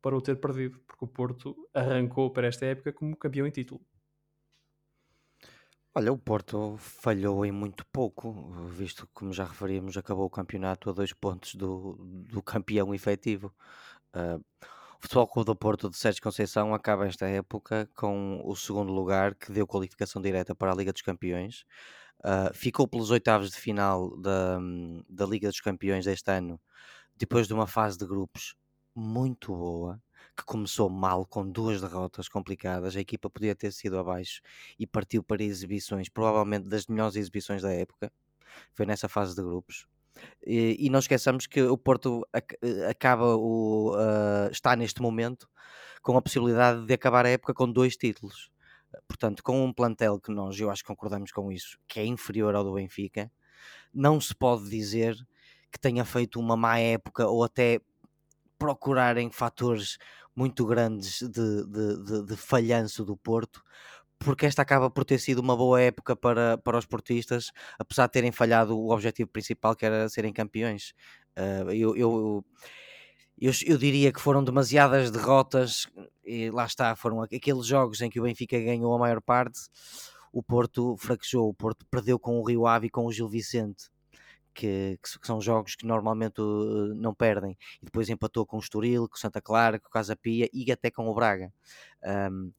para o ter perdido? Porque o Porto arrancou para esta época como campeão em título. Olha, o Porto falhou em muito pouco, visto que, como já referimos, acabou o campeonato a dois pontos do, do campeão efetivo. Uh, o Futebol Clube do Porto de Sérgio Conceição acaba esta época com o segundo lugar, que deu qualificação direta para a Liga dos Campeões. Uh, ficou pelos oitavos de final da, da Liga dos Campeões deste ano, depois de uma fase de grupos muito boa que começou mal com duas derrotas complicadas, a equipa podia ter sido abaixo e partiu para exibições, provavelmente das melhores exibições da época. Foi nessa fase de grupos. E, e não esqueçamos que o Porto ac acaba o, uh, está neste momento com a possibilidade de acabar a época com dois títulos. Portanto, com um plantel que nós, eu acho que concordamos com isso, que é inferior ao do Benfica, não se pode dizer que tenha feito uma má época ou até procurarem fatores muito grandes de, de, de, de falhanço do Porto, porque esta acaba por ter sido uma boa época para, para os portistas, apesar de terem falhado o objetivo principal que era serem campeões. Uh, eu, eu, eu, eu, diria que foram demasiadas derrotas, e lá está, foram aqueles jogos em que o Benfica ganhou a maior parte, o Porto fraquejou, o Porto perdeu com o Rio Ave e com o Gil Vicente que, que, são jogos que normalmente uh, não perdem. E depois empatou com o Estoril, com o Santa Clara, com o Casa Pia e até com o Braga. Um,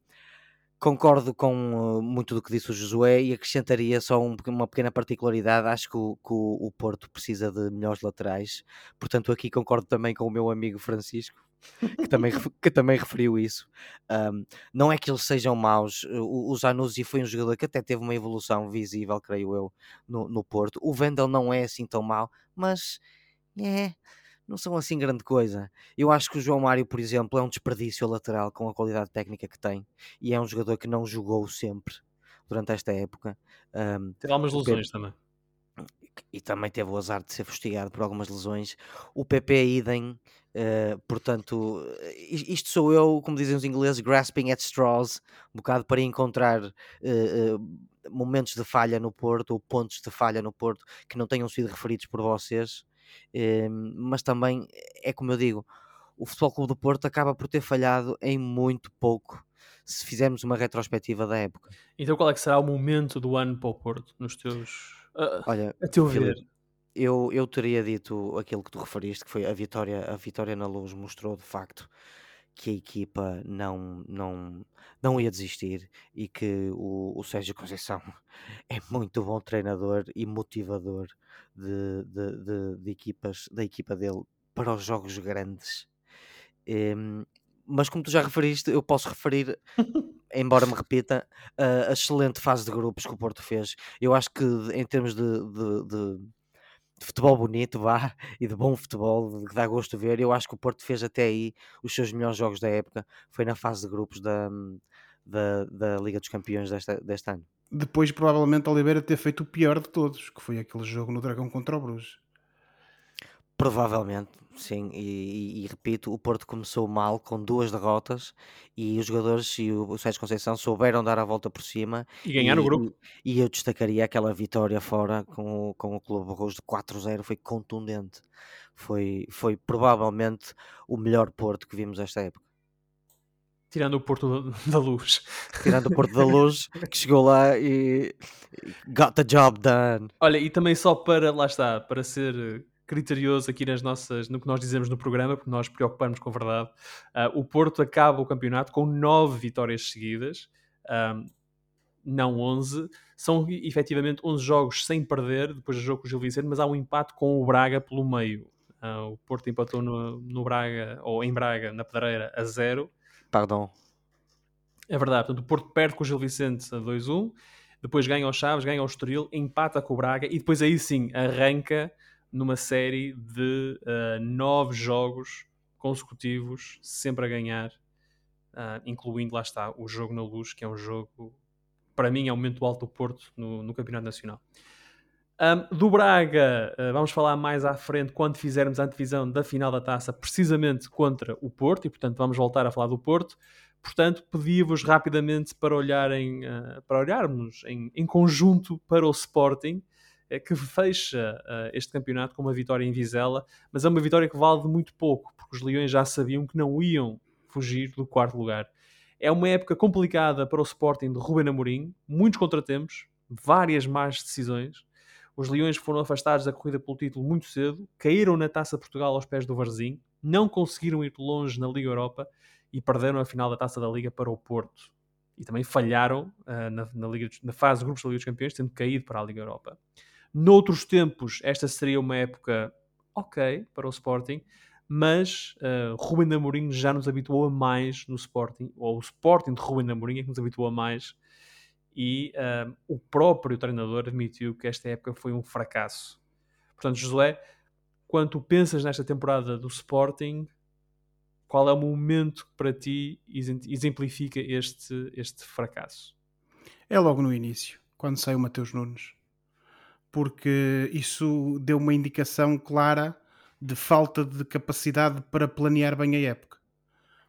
concordo com uh, muito do que disse o Josué e acrescentaria só um, uma pequena particularidade. Acho que o, que o, Porto precisa de melhores laterais, portanto, aqui concordo também com o meu amigo Francisco que também, que também referiu isso. Um, não é que eles sejam maus. O, o Zanuzzi foi um jogador que até teve uma evolução visível, creio eu, no, no Porto. O Vendel não é assim tão mau, mas é, não são assim grande coisa. Eu acho que o João Mário, por exemplo, é um desperdício lateral com a qualidade técnica que tem e é um jogador que não jogou sempre durante esta época. Um, Teve algumas lesões também e também teve o azar de ser fustigado por algumas lesões. O PP idem, uh, portanto, isto sou eu, como dizem os ingleses, grasping at straws, um bocado para encontrar uh, uh, momentos de falha no Porto, ou pontos de falha no Porto, que não tenham sido referidos por vocês, mas também, é como eu digo, o Futebol Clube do Porto acaba por ter falhado em muito pouco se fizermos uma retrospectiva da época. Então qual é que será o momento do ano para o Porto, nos teus Uh, Olha, a teu ver. eu, eu teria dito aquilo que tu referiste, que foi a vitória, a vitória na luz mostrou de facto que a equipa não, não, não ia desistir e que o, o Sérgio Conceição é muito bom treinador e motivador de, de, de, de equipas, da equipa dele para os jogos grandes. Em, mas como tu já referiste, eu posso referir embora me repita, a excelente fase de grupos que o Porto fez. Eu acho que em termos de, de, de, de futebol bonito, vá, e de bom futebol, que dá gosto de ver, eu acho que o Porto fez até aí os seus melhores jogos da época, foi na fase de grupos da, da, da Liga dos Campeões desta, deste ano. Depois, provavelmente, Oliveira ter feito o pior de todos, que foi aquele jogo no Dragão contra o Bruges. Provavelmente, sim, e, e, e, repito, o Porto começou mal com duas derrotas e os jogadores e o, o Sérgio Conceição souberam dar a volta por cima e ganhar o grupo. E, eu destacaria aquela vitória fora com, o, com o Clube Rouge de 4-0, foi contundente. Foi, foi provavelmente o melhor Porto que vimos esta época. Tirando o Porto da Luz. Tirando o Porto da Luz, que chegou lá e got the job done. Olha, e também só para, lá está, para ser criterioso aqui nas nossas, no que nós dizemos no programa, porque nós preocupamos com a verdade. Uh, o Porto acaba o campeonato com nove vitórias seguidas. Um, não 11. São efetivamente 11 jogos sem perder, depois do jogo com o Gil Vicente, mas há um empate com o Braga pelo meio. Uh, o Porto empatou no, no, Braga, ou em Braga, na Pedreira, a 0. Pardon. É verdade, portanto, o Porto perde com o Gil Vicente a 2-1, depois ganha o Chaves, ganha o Estoril, empata com o Braga e depois aí sim arranca numa série de uh, nove jogos consecutivos, sempre a ganhar, uh, incluindo, lá está, o jogo na luz, que é um jogo, para mim, é o momento alto do Porto no, no Campeonato Nacional. Um, do Braga, uh, vamos falar mais à frente quando fizermos a antevisão da final da taça, precisamente contra o Porto, e portanto vamos voltar a falar do Porto. Portanto, pedi-vos rapidamente para, olharem, para olharmos em, em, conjunto para o Sporting, uh, que fecha este campeonato com uma vitória em Vizela, mas é uma vitória que vale de muito pouco, porque os Leões já sabiam que não iam fugir do quarto lugar. É uma época complicada para o Sporting de Ruben Amorim, muitos contratempos, várias más decisões. Os Leões foram afastados da corrida pelo título muito cedo, caíram na Taça Portugal aos pés do Varzim, não conseguiram ir longe na Liga Europa e perderam a final da Taça da Liga para o Porto. E também falharam uh, na, na, Liga, na fase de grupos da Liga dos Campeões, tendo caído para a Liga Europa. Noutros tempos, esta seria uma época ok para o Sporting, mas uh, Ruben Amorim já nos habituou a mais no Sporting, ou o Sporting de Ruben Amorim é que nos habituou a mais, e uh, o próprio treinador admitiu que esta época foi um fracasso. Portanto, Josué, quando pensas nesta temporada do Sporting, qual é o momento que para ti exemplifica este, este fracasso? É logo no início, quando sai o Mateus Nunes. Porque isso deu uma indicação clara de falta de capacidade para planear bem a época.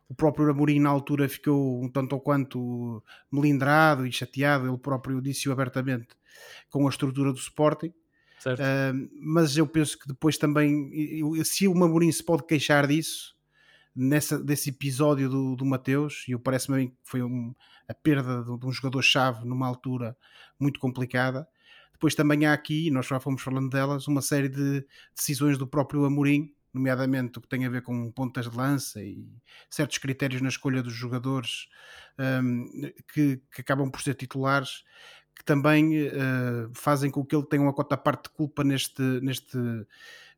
O próprio Amorim na altura ficou um tanto ou quanto melindrado e chateado, ele próprio disse-o abertamente, com a estrutura do Sporting. Uh, mas eu penso que depois também, se o Amorim se pode queixar disso, nessa, desse episódio do, do Mateus, e parece-me que foi um, a perda de, de um jogador-chave numa altura muito complicada. Depois também há aqui, nós já fomos falando delas, uma série de decisões do próprio Amorim, nomeadamente o que tem a ver com pontas de lança e certos critérios na escolha dos jogadores um, que, que, acabam por ser titulares, que também uh, fazem com que ele tenha uma cota parte de culpa neste, neste,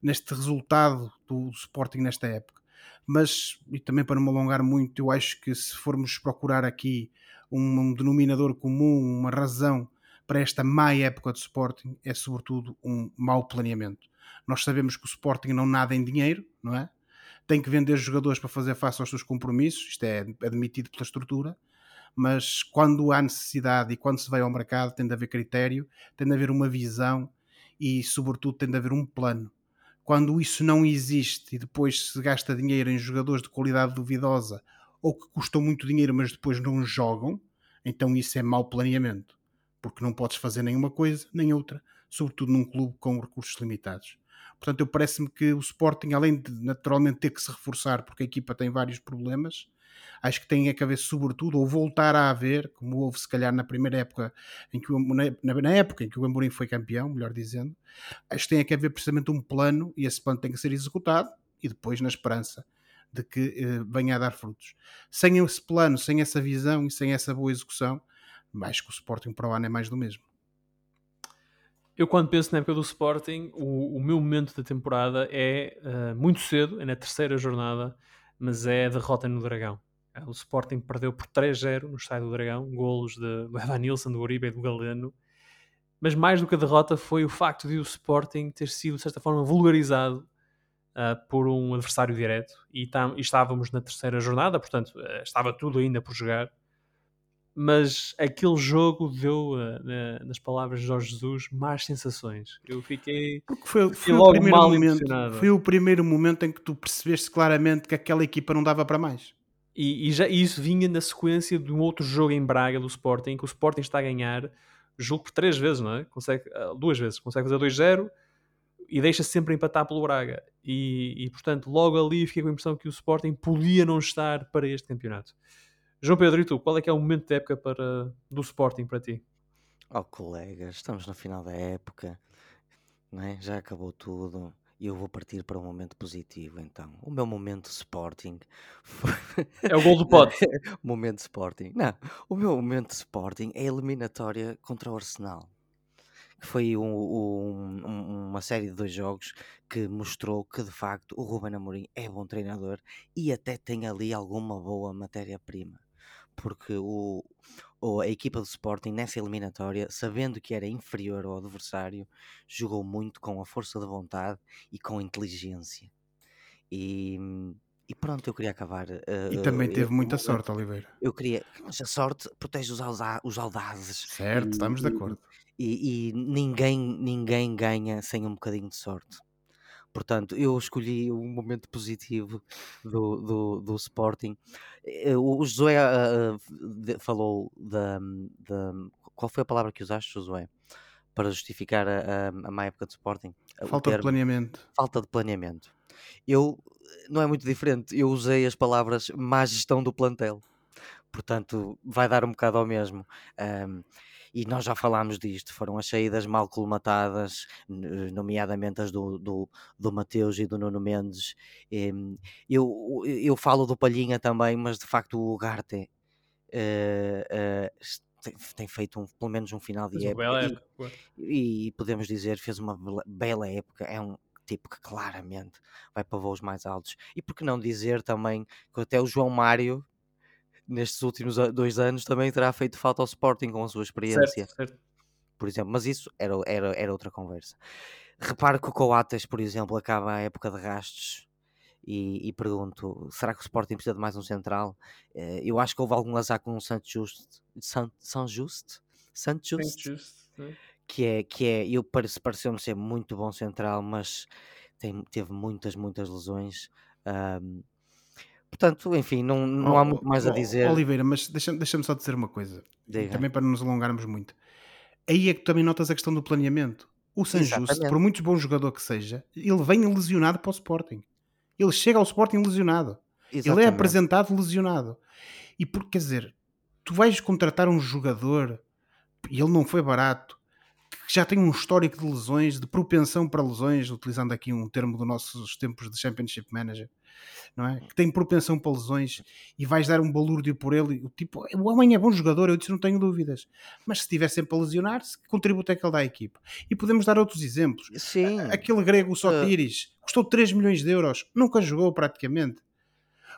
neste resultado do Sporting nesta época. Mas e também para não me alongar muito, eu acho que se formos procurar aqui um, um denominador comum, uma razão para esta má época de Sporting, é sobretudo um mau planeamento. Nós sabemos que o Sporting não nada em dinheiro, não é? Tem que vender jogadores para fazer face aos seus compromissos, isto é admitido pela estrutura, mas quando há necessidade e quando se vai ao mercado tem de haver critério, tem de haver uma visão e, sobretudo, tem de haver um plano quando isso não existe e depois se gasta dinheiro em jogadores de qualidade duvidosa ou que custam muito dinheiro, mas depois não jogam, então isso é mau planeamento, porque não podes fazer nenhuma coisa nem outra, sobretudo num clube com recursos limitados. Portanto, eu parece-me que o Sporting, além de naturalmente ter que se reforçar, porque a equipa tem vários problemas, acho que tem a caber sobretudo, ou voltar a haver, como houve se calhar na primeira época, em que o, na, na época em que o Amorim foi campeão, melhor dizendo, acho que tem a haver precisamente um plano, e esse plano tem que ser executado, e depois na esperança de que eh, venha a dar frutos. Sem esse plano, sem essa visão e sem essa boa execução, acho que o Sporting para o ano é mais do mesmo. Eu, quando penso na época do Sporting, o, o meu momento da temporada é uh, muito cedo, é na terceira jornada, mas é a derrota no Dragão. O Sporting perdeu por 3-0 no Estádio do Dragão, golos de, do Evan Nilsson, do Uribe e do Galeno. Mas mais do que a derrota foi o facto de o Sporting ter sido, de certa forma, vulgarizado uh, por um adversário direto. E, tam, e, estávamos na terceira jornada, portanto, uh, estava tudo ainda por jogar. Mas aquele jogo deu, uh, nas palavras de Jorge Jesus, más sensações. Eu fiquei, Porque foi, foi logo o primeiro momento, Foi o primeiro momento em que tu percebeste claramente que aquela equipa não dava para mais. E, e, já, e isso vinha na sequência de um outro jogo em Braga do Sporting, que o Sporting está a ganhar, jogo por três vezes, não é? Consegue, ah, duas vezes, consegue fazer 2-0 e deixa sempre empatar pelo Braga. E, e, portanto, logo ali fiquei com a impressão que o Sporting podia não estar para este campeonato. João Pedro, e tu, qual é que é o momento de época para, do Sporting para ti? Oh, colegas, estamos no final da época, é? já acabou tudo Eu vou partir para um momento positivo, então. O meu momento Sporting foi... É o gol do pote. momento Sporting. Não, o meu momento Sporting é a eliminatória contra o Arsenal. Que foi um- um- uma série de dois jogos que mostrou que de facto o Ruben Amorim é bom treinador e até tem ali alguma boa matéria-prima. Porque o, a equipa do Sporting nessa eliminatória, sabendo que era inferior ao adversário, jogou muito com a força de vontade e com inteligência. E, e pronto, eu queria acabar. E eh, também eh, teve este muita momento. sorte, Oliveira. Eu queria. Mas a sorte protege os, auda- os audazes. Certo, E- estamos de acordo. E, e ninguém, ninguém ganha sem um bocadinho de sorte. Portanto, eu escolhi um momento positivo do, do, do Sporting. Eh, O Josué ah, ah, de- falou da, da. Qual foi a palavra que usaste, Josué? Para justificar a, a, a má época do Sporting? O Falta de termo planeamento. falta de planeamento. Eu não é muito diferente. Eu usei as palavras má gestão do plantel. Portanto, vai dar um bocado ao mesmo. Ahm, e nós já falámos disto. Foram as saídas mal colmatadas, n- nomeadamente as do, do, do Mateus e do Nuno Mendes. Em, eu, eu falo do Palhinha também, mas de facto o Ugarte eh, eh, tem, feito um- pelo menos um final de Fez uma época. bela E- época. e podemos dizer fez uma bela época. É um tipo que claramente vai para voos mais altos. E por que não dizer também que até o João Mário, nestes últimos dois anos, também terá feito falta ao Sporting com a sua experiência, Certo, certo. por exemplo. Mas isso era, era, era outra conversa. Reparo que o Coates, por exemplo, acaba a época de rastos. E, e pergunto, será que o Sporting precisa de mais um central? Eh, eu acho que houve algum azar com o Santos Just, San, San Just, Just, justo, né? que é, que é eu parece, pareceu-me ser muito bom central, mas tem, teve muitas, muitas lesões. ahm, portanto, enfim, não, não há Oh, muito mais a oh, dizer. Oliveira, mas deixa-me deixa só dizer uma coisa. Diga. também para não nos alongarmos muito. Aí é que também notas a questão do planeamento. O Exatamente. por muito bom jogador que seja, ele vem lesionado para o Sporting. Ele chega ao Sporting lesionado. Ele é Exatamente. apresentado lesionado. E por, quer dizer, tu vais contratar um jogador e ele não foi barato, que já tem um histórico de lesões, de propensão para lesões, utilizando aqui um termo dos nossos tempos de Championship Manager, não é? Que tem propensão para lesões e vais dar um balúrdio por ele. O tipo, o homem é bom jogador, eu disse, não tenho dúvidas. Mas se estiver sempre a lesionar-se, que contributo é que ele dá à equipa? E podemos dar outros exemplos. Sim, Aquele grego, o Sotiris, custou 3 milhões de euros, nunca jogou praticamente.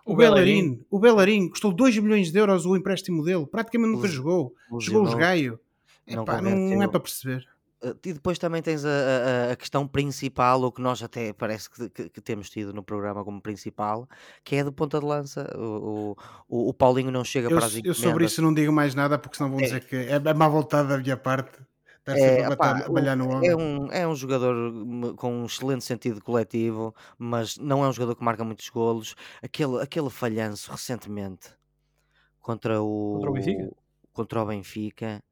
O, O Bellerin, o Bellerin custou 2 milhões de euros o empréstimo dele, praticamente nunca Lesi- jogou. Jogou lesionou. os gaio. não Epá, não, não é para perceber. E depois também tens a, a- a questão principal, o que nós até parece que, que- que temos tido no programa como principal, que é do ponta de lança. O, o, o Paulinho não chega Eu, para as eu sobre encomendas. isso não digo mais nada porque senão vão É. dizer que é, é má vontade da minha parte. É, a opá, o- é, um, é um jogador com um excelente sentido coletivo, mas não é um jogador que marca muitos golos. Aquele, aquele falhanço recentemente contra o, Contra o Benfica? contra o Benfica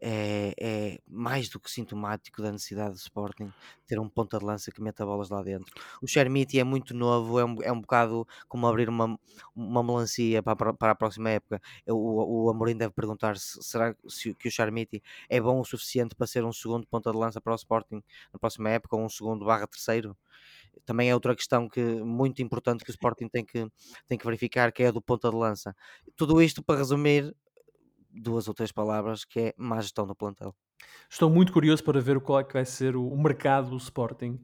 é, é mais do que sintomático da necessidade do Sporting ter um ponta de lança que meta bolas lá dentro. O Chermiti é muito novo, é um, é um bocado como abrir uma, uma melancia para, para a próxima época. O, o Amorim deve perguntar se será se, que o Chermiti é bom o suficiente para ser um segundo ponta de lança para o Sporting na próxima época, ou um segundo barra terceiro. Também é outra questão que muito importante que o Sporting tem que, tem que verificar, que é a do ponta de lança. Tudo isto para resumir duas ou três palavras, que é má gestão do plantel. Estou muito curioso para ver qual é que vai ser o, mercado do Sporting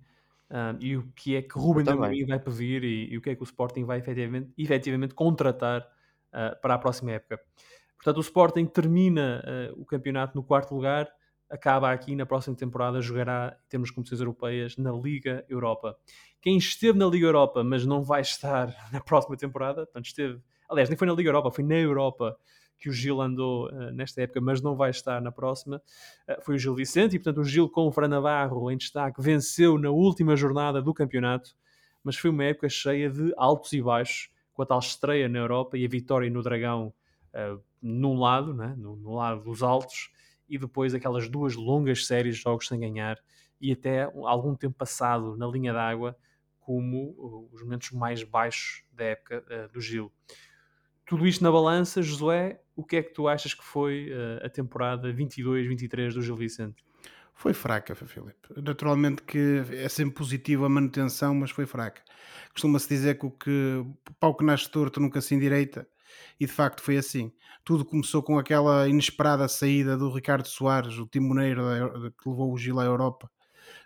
ah, e o que é que Ruben. Amorim vai pedir e, e o que é que o Sporting vai efetivamente, efetivamente contratar ah, para a próxima época. Portanto, o Sporting termina ah, o campeonato no quarto lugar, acaba aqui na próxima temporada, jogará em termos de competições europeias na Liga Europa. Quem esteve na Liga Europa, mas não vai estar na próxima temporada, portanto, esteve, aliás, nem foi na Liga Europa, foi na Europa que o Gil andou ah, nesta época, mas não vai estar na próxima. Uh, foi o Gil Vicente e, portanto, o Gil com o Fran Navarro em destaque venceu na última jornada do campeonato, mas foi uma época cheia de altos e baixos, com a tal estreia na Europa e a vitória no Dragão uh, num lado, né, no, no lado dos altos, e depois aquelas duas longas séries de jogos sem ganhar e até um- algum tempo passado na linha d'água como uh, os momentos mais baixos da época uh, do Gil. Tudo isto na balança, Josué, o que é que tu achas que foi uh, a temporada 22-23 do Gil Vicente? Foi fraca, Filipe. Naturalmente que é sempre positivo a manutenção, mas foi fraca. Costuma-se dizer que o que pau que nasce torto nunca se endireita, e de facto foi assim. Tudo começou com aquela inesperada saída do Ricardo Soares, o timoneiro da- que levou o Gil à Europa,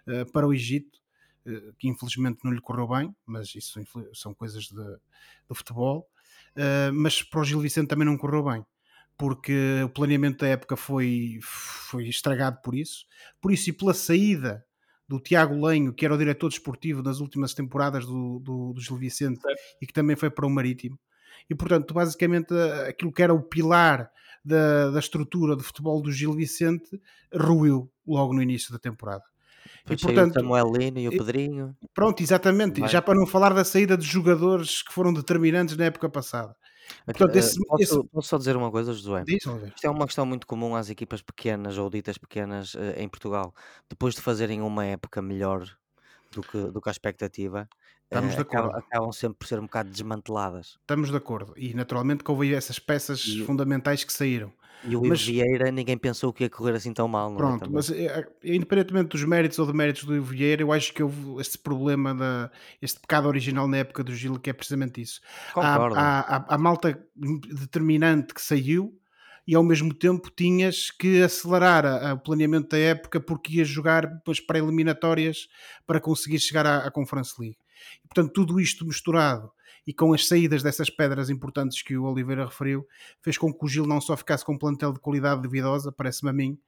eh, para o Egito, eh, que infelizmente não lhe correu bem, mas isso são coisas de- do futebol. Eh, mas para o Gil Vicente também não correu bem, porque o planeamento da época foi, foi estragado por isso. Por isso, e pela saída do Tiago Lenho, que era o diretor desportivo nas últimas temporadas do, do, do Gil Vicente Certo. e que também foi para o Marítimo. E portanto, basicamente, aquilo que era o pilar da, da estrutura de futebol do Gil Vicente ruiu logo no início da temporada. E portanto, o Samuelino e o Pedrinho. Pronto, exatamente. Vai. Já para não falar da saída de jogadores que foram determinantes na época passada. Portanto, Eh, esse- posso, esse- posso só dizer uma coisa, Josué? Isto é uma questão muito comum às equipas pequenas ou ditas pequenas eh, em Portugal. Depois de fazerem uma época melhor do que, do que a expectativa, Estamos eh, de acaba- acordo. acabam sempre por ser um bocado desmanteladas. Estamos de acordo. E naturalmente que houve essas peças E- fundamentais que saíram. E o Ivo Mas- Vieira, ninguém pensou que ia correr assim tão mal. Não é? Pronto, Também. mas eh, independentemente dos méritos ou deméritos do Ivo Vieira, eu acho que houve este problema, da, este pecado original na época do Gil, que é precisamente isso. Há, Concordo. há, há- há malta determinante que saiu e ao mesmo tempo tinhas que acelerar a- a- o planeamento da época porque ias jogar depois pré-eliminatórias para conseguir chegar à, à Conference League. E, portanto, tudo isto misturado e com as saídas dessas pedras importantes que o Oliveira referiu, fez com que o Gil não só ficasse com um plantel de qualidade duvidosa, parece-me a mim,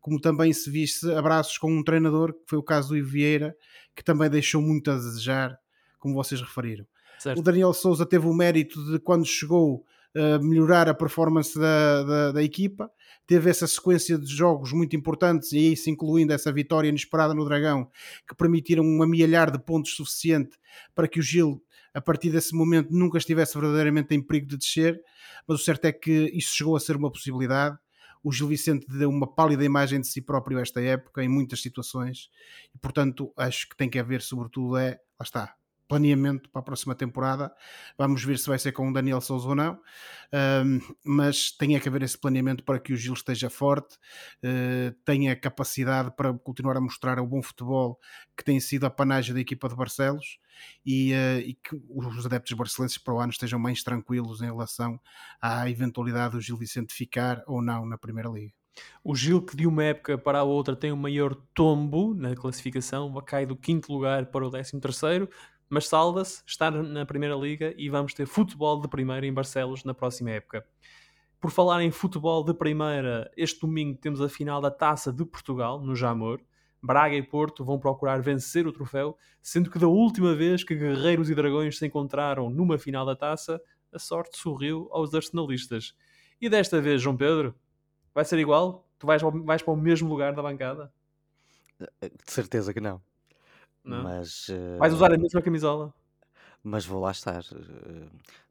como também se visse abraços com um treinador, que foi o caso do Ivo Vieira, que também deixou muito a desejar, como vocês referiram. O Certo. Daniel Souza teve o mérito de, quando chegou, a melhorar a performance da, da, da equipa. Teve essa sequência de jogos muito importantes, e isso incluindo essa vitória inesperada no Dragão, que permitiram um amealhar de pontos suficiente para que o Gil, a partir desse momento, nunca estivesse verdadeiramente em perigo de descer. Mas o certo é que isso chegou a ser uma possibilidade. O Gil Vicente deu uma pálida imagem de si próprio esta época, em muitas situações, e portanto acho que tem que haver, sobretudo, é, lá está, planeamento para a próxima temporada. Vamos ver se vai ser com o Daniel Souza ou não, mas tem que haver esse planeamento para que o Gil esteja forte, uh, tenha capacidade para continuar a mostrar o bom futebol que tem sido a panagem da equipa de Barcelos e, uh, e, que os adeptos barcelenses para o ano estejam mais tranquilos em relação à eventualidade do Gil Vicente ficar ou não na Primeira Liga. O Gil, que de uma época para a outra tem o maior tombo na classificação, cai do quinto lugar para o décimo terceiro, mas salva-se, está na Primeira Liga e vamos ter futebol de primeira em Barcelos na próxima época. Por falar em futebol de primeira, este domingo temos a final da Taça de Portugal, no Jamor. Braga e Porto vão procurar vencer o troféu, sendo que da última vez que Guerreiros e Dragões se encontraram numa final da Taça, a sorte sorriu aos arsenalistas. E desta vez, João Pedro, vai ser igual? Tu vais, vais para o mesmo lugar da bancada? De certeza que não. Não? Mas, eh, Vais usar a mesma camisola? mas vou lá estar. eh,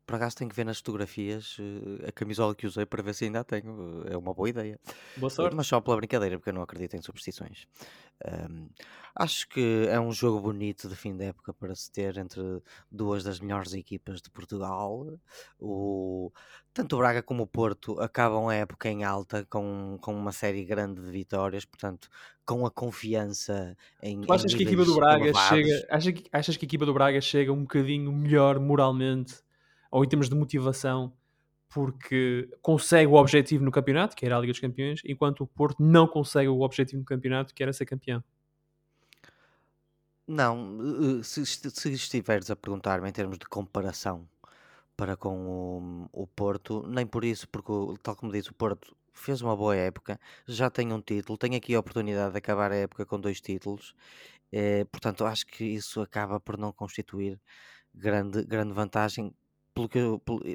Por acaso tenho que ver nas fotografias eh, a camisola que usei para ver se ainda a tenho. É uma boa ideia. Boa sorte. Mas só pela brincadeira, porque eu não acredito em superstições. Ahm, acho que é um jogo bonito de fim de época para se ter entre duas das melhores equipas de Portugal. O, tanto o Braga como o Porto acabam a época em alta com, com uma série grande de vitórias, portanto, com a confiança em. Tu achas em que a equipa do Braga elevados. chega. Achas que, achas que a equipa do Braga chega um bocadinho melhor moralmente ou em termos de motivação porque consegue o objetivo no campeonato, que era a Liga dos Campeões, enquanto o Porto não consegue o objetivo no campeonato, que era ser campeão? Não, eh, se, est- se estiveres a perguntar-me em termos de comparação para com o, o Porto, nem por isso, porque, tal como disse, o Porto fez uma boa época, já tem um título, tem aqui a oportunidade de acabar a época com dois títulos, eh, portanto, acho que isso acaba por não constituir grande, grande vantagem. Pelo que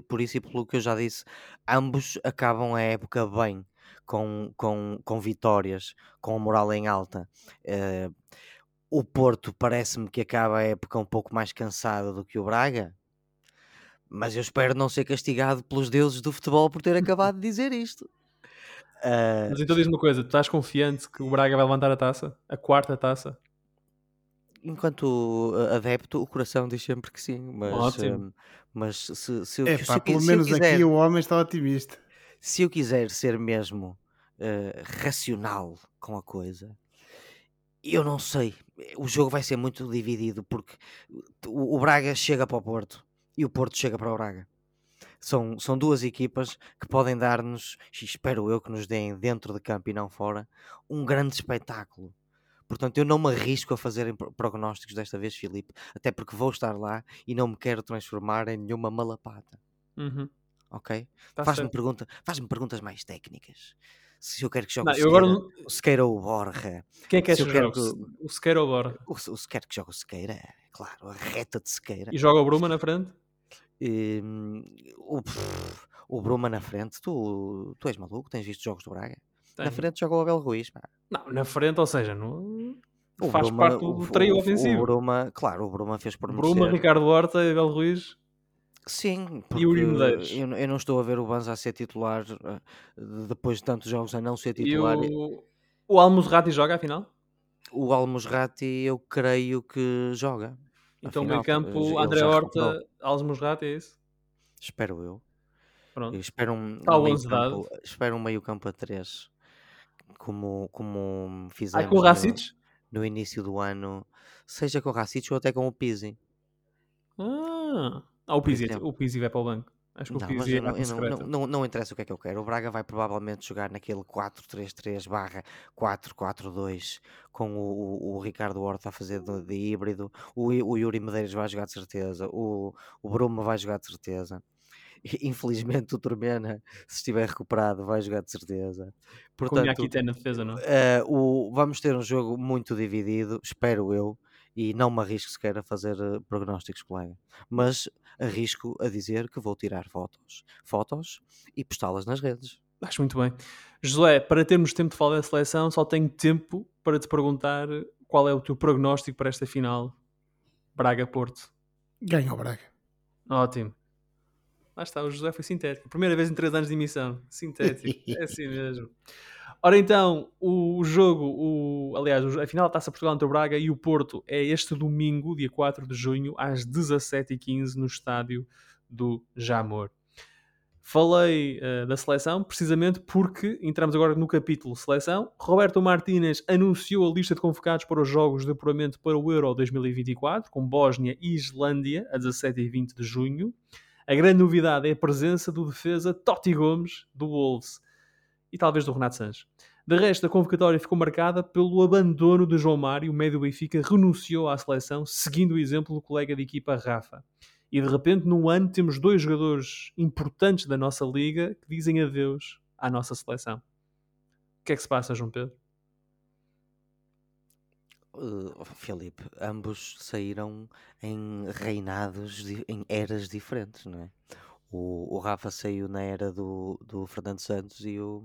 por isso e pelo que eu já disse, ambos acabam a época bem, com, com, com vitórias, com a moral em alta. Eh, o Porto parece-me que acaba a época um pouco mais cansado do que o Braga, mas eu espero não ser castigado pelos deuses do futebol por ter acabado de dizer isto. Ah, Mas então diz uma coisa: tu estás confiante que o Braga vai levantar a taça? A quarta taça? Enquanto ah, adepto, o coração diz sempre que sim, mas, ah, mas se, se, eu, É se pelo se menos quiser, aqui o homem está otimista. se eu quiser ser mesmo ah, racional com a coisa, Eu não sei. O jogo vai ser muito dividido porque o, Braga chega para o Porto e o Porto chega para o Braga. São, são duas equipas que podem dar-nos, espero eu que nos deem dentro de campo e não fora, um grande espetáculo. Portanto, eu não me arrisco a fazer prognósticos desta vez, Filipe, até porque vou estar lá e não me quero transformar em nenhuma malapata, Uhum. ok? Tá Faz-me pergunta, faz perguntas mais técnicas. Se eu quero que jogue Não, o agora Sequeira, não- o Sequeira ou o Borja, Quem é que é que? O Sequeira ou o Borja? o, o Sequeira que joga o Sequeira, claro, a reta de Sequeira. E joga o Bruma na frente? Hum, o, pff, o Bruma na frente, tu, tu és maluco, tens visto jogos do Braga? Na Tenho. frente joga o Abel Ruiz, pá. Não, na frente, ou seja, no... O faz Bruma- parte do trio ofensivo. O Bruma, claro, o Bruma fez por Bruma. Ricardo Horta e Abel Ruiz. Sim, porque E eu, eu não estou a ver o Banza a ser titular eh, depois de tantos jogos a não ser E titular. o, o Almozrati joga, afinal? O Almosrati eu creio que joga. Então, Afinal, meio campo, André Horta, recuperou. Almozrati, é isso? Espero eu. Pronto. Eu espero um, Está um meio 11 dado. campo, espero um meio campo a 3 como, como Ah, fizemos com o no, no início do ano, seja com o Racic ou até com o Pizzi. Ah, ah o Pizzi, o Pizzi vai para o banco. Acho que Não, o Pizzi é não, não, não, não, interessa o que é que eu quero. O Braga vai provavelmente jogar naquele 4-3-3 barra 4-4-2 com o, o, o Ricardo Horta a fazer de, de híbrido. O, o Yuri Medeiros vai jogar de certeza. O, o Bruma vai jogar de certeza. Infelizmente o Turmena, se estiver recuperado, vai jogar de certeza. O Portanto, Nhakité na defesa, não? eh, o, vamos ter um jogo muito dividido, espero eu, e não me arrisco sequer a fazer eh, prognósticos, colega. Mas arrisco a dizer que vou tirar fotos, fotos e postá-las nas redes. Acho muito bem. Josué, para termos tempo de falar da seleção, só tenho tempo para te perguntar qual é o teu prognóstico para esta final Braga-Porto. Ganha o Braga. Ótimo. Lá está, o José foi sintético. Primeira vez em 3 anos de emissão. Sintético. é assim mesmo. Ora então, o jogo, o, aliás, a final da Taça Portugal entre o Braga e o Porto é este domingo, dia 4 de junho, às 17h15, no estádio do Jamor. Falei eh, da seleção precisamente porque entramos agora no capítulo seleção. Roberto Martínez anunciou a lista de convocados para os jogos de apuramento para o Euro 2024, com Bósnia e Islândia, a 17 e 20 de junho. A grande novidade é a presença do defesa Totti Gomes, do Wolves, e talvez do Renato Sanches. De resto, a convocatória ficou marcada pelo abandono de João Mário, o médio Benfica renunciou à seleção, seguindo o exemplo do colega de equipa Rafa. E de repente, num ano, temos dois jogadores importantes da nossa liga que dizem adeus à nossa seleção. O que é que se passa, João Pedro? Uh, Filipe, ambos saíram em reinados, em eras diferentes, não é? O, o Rafa saiu na era do, do Fernando Santos e o,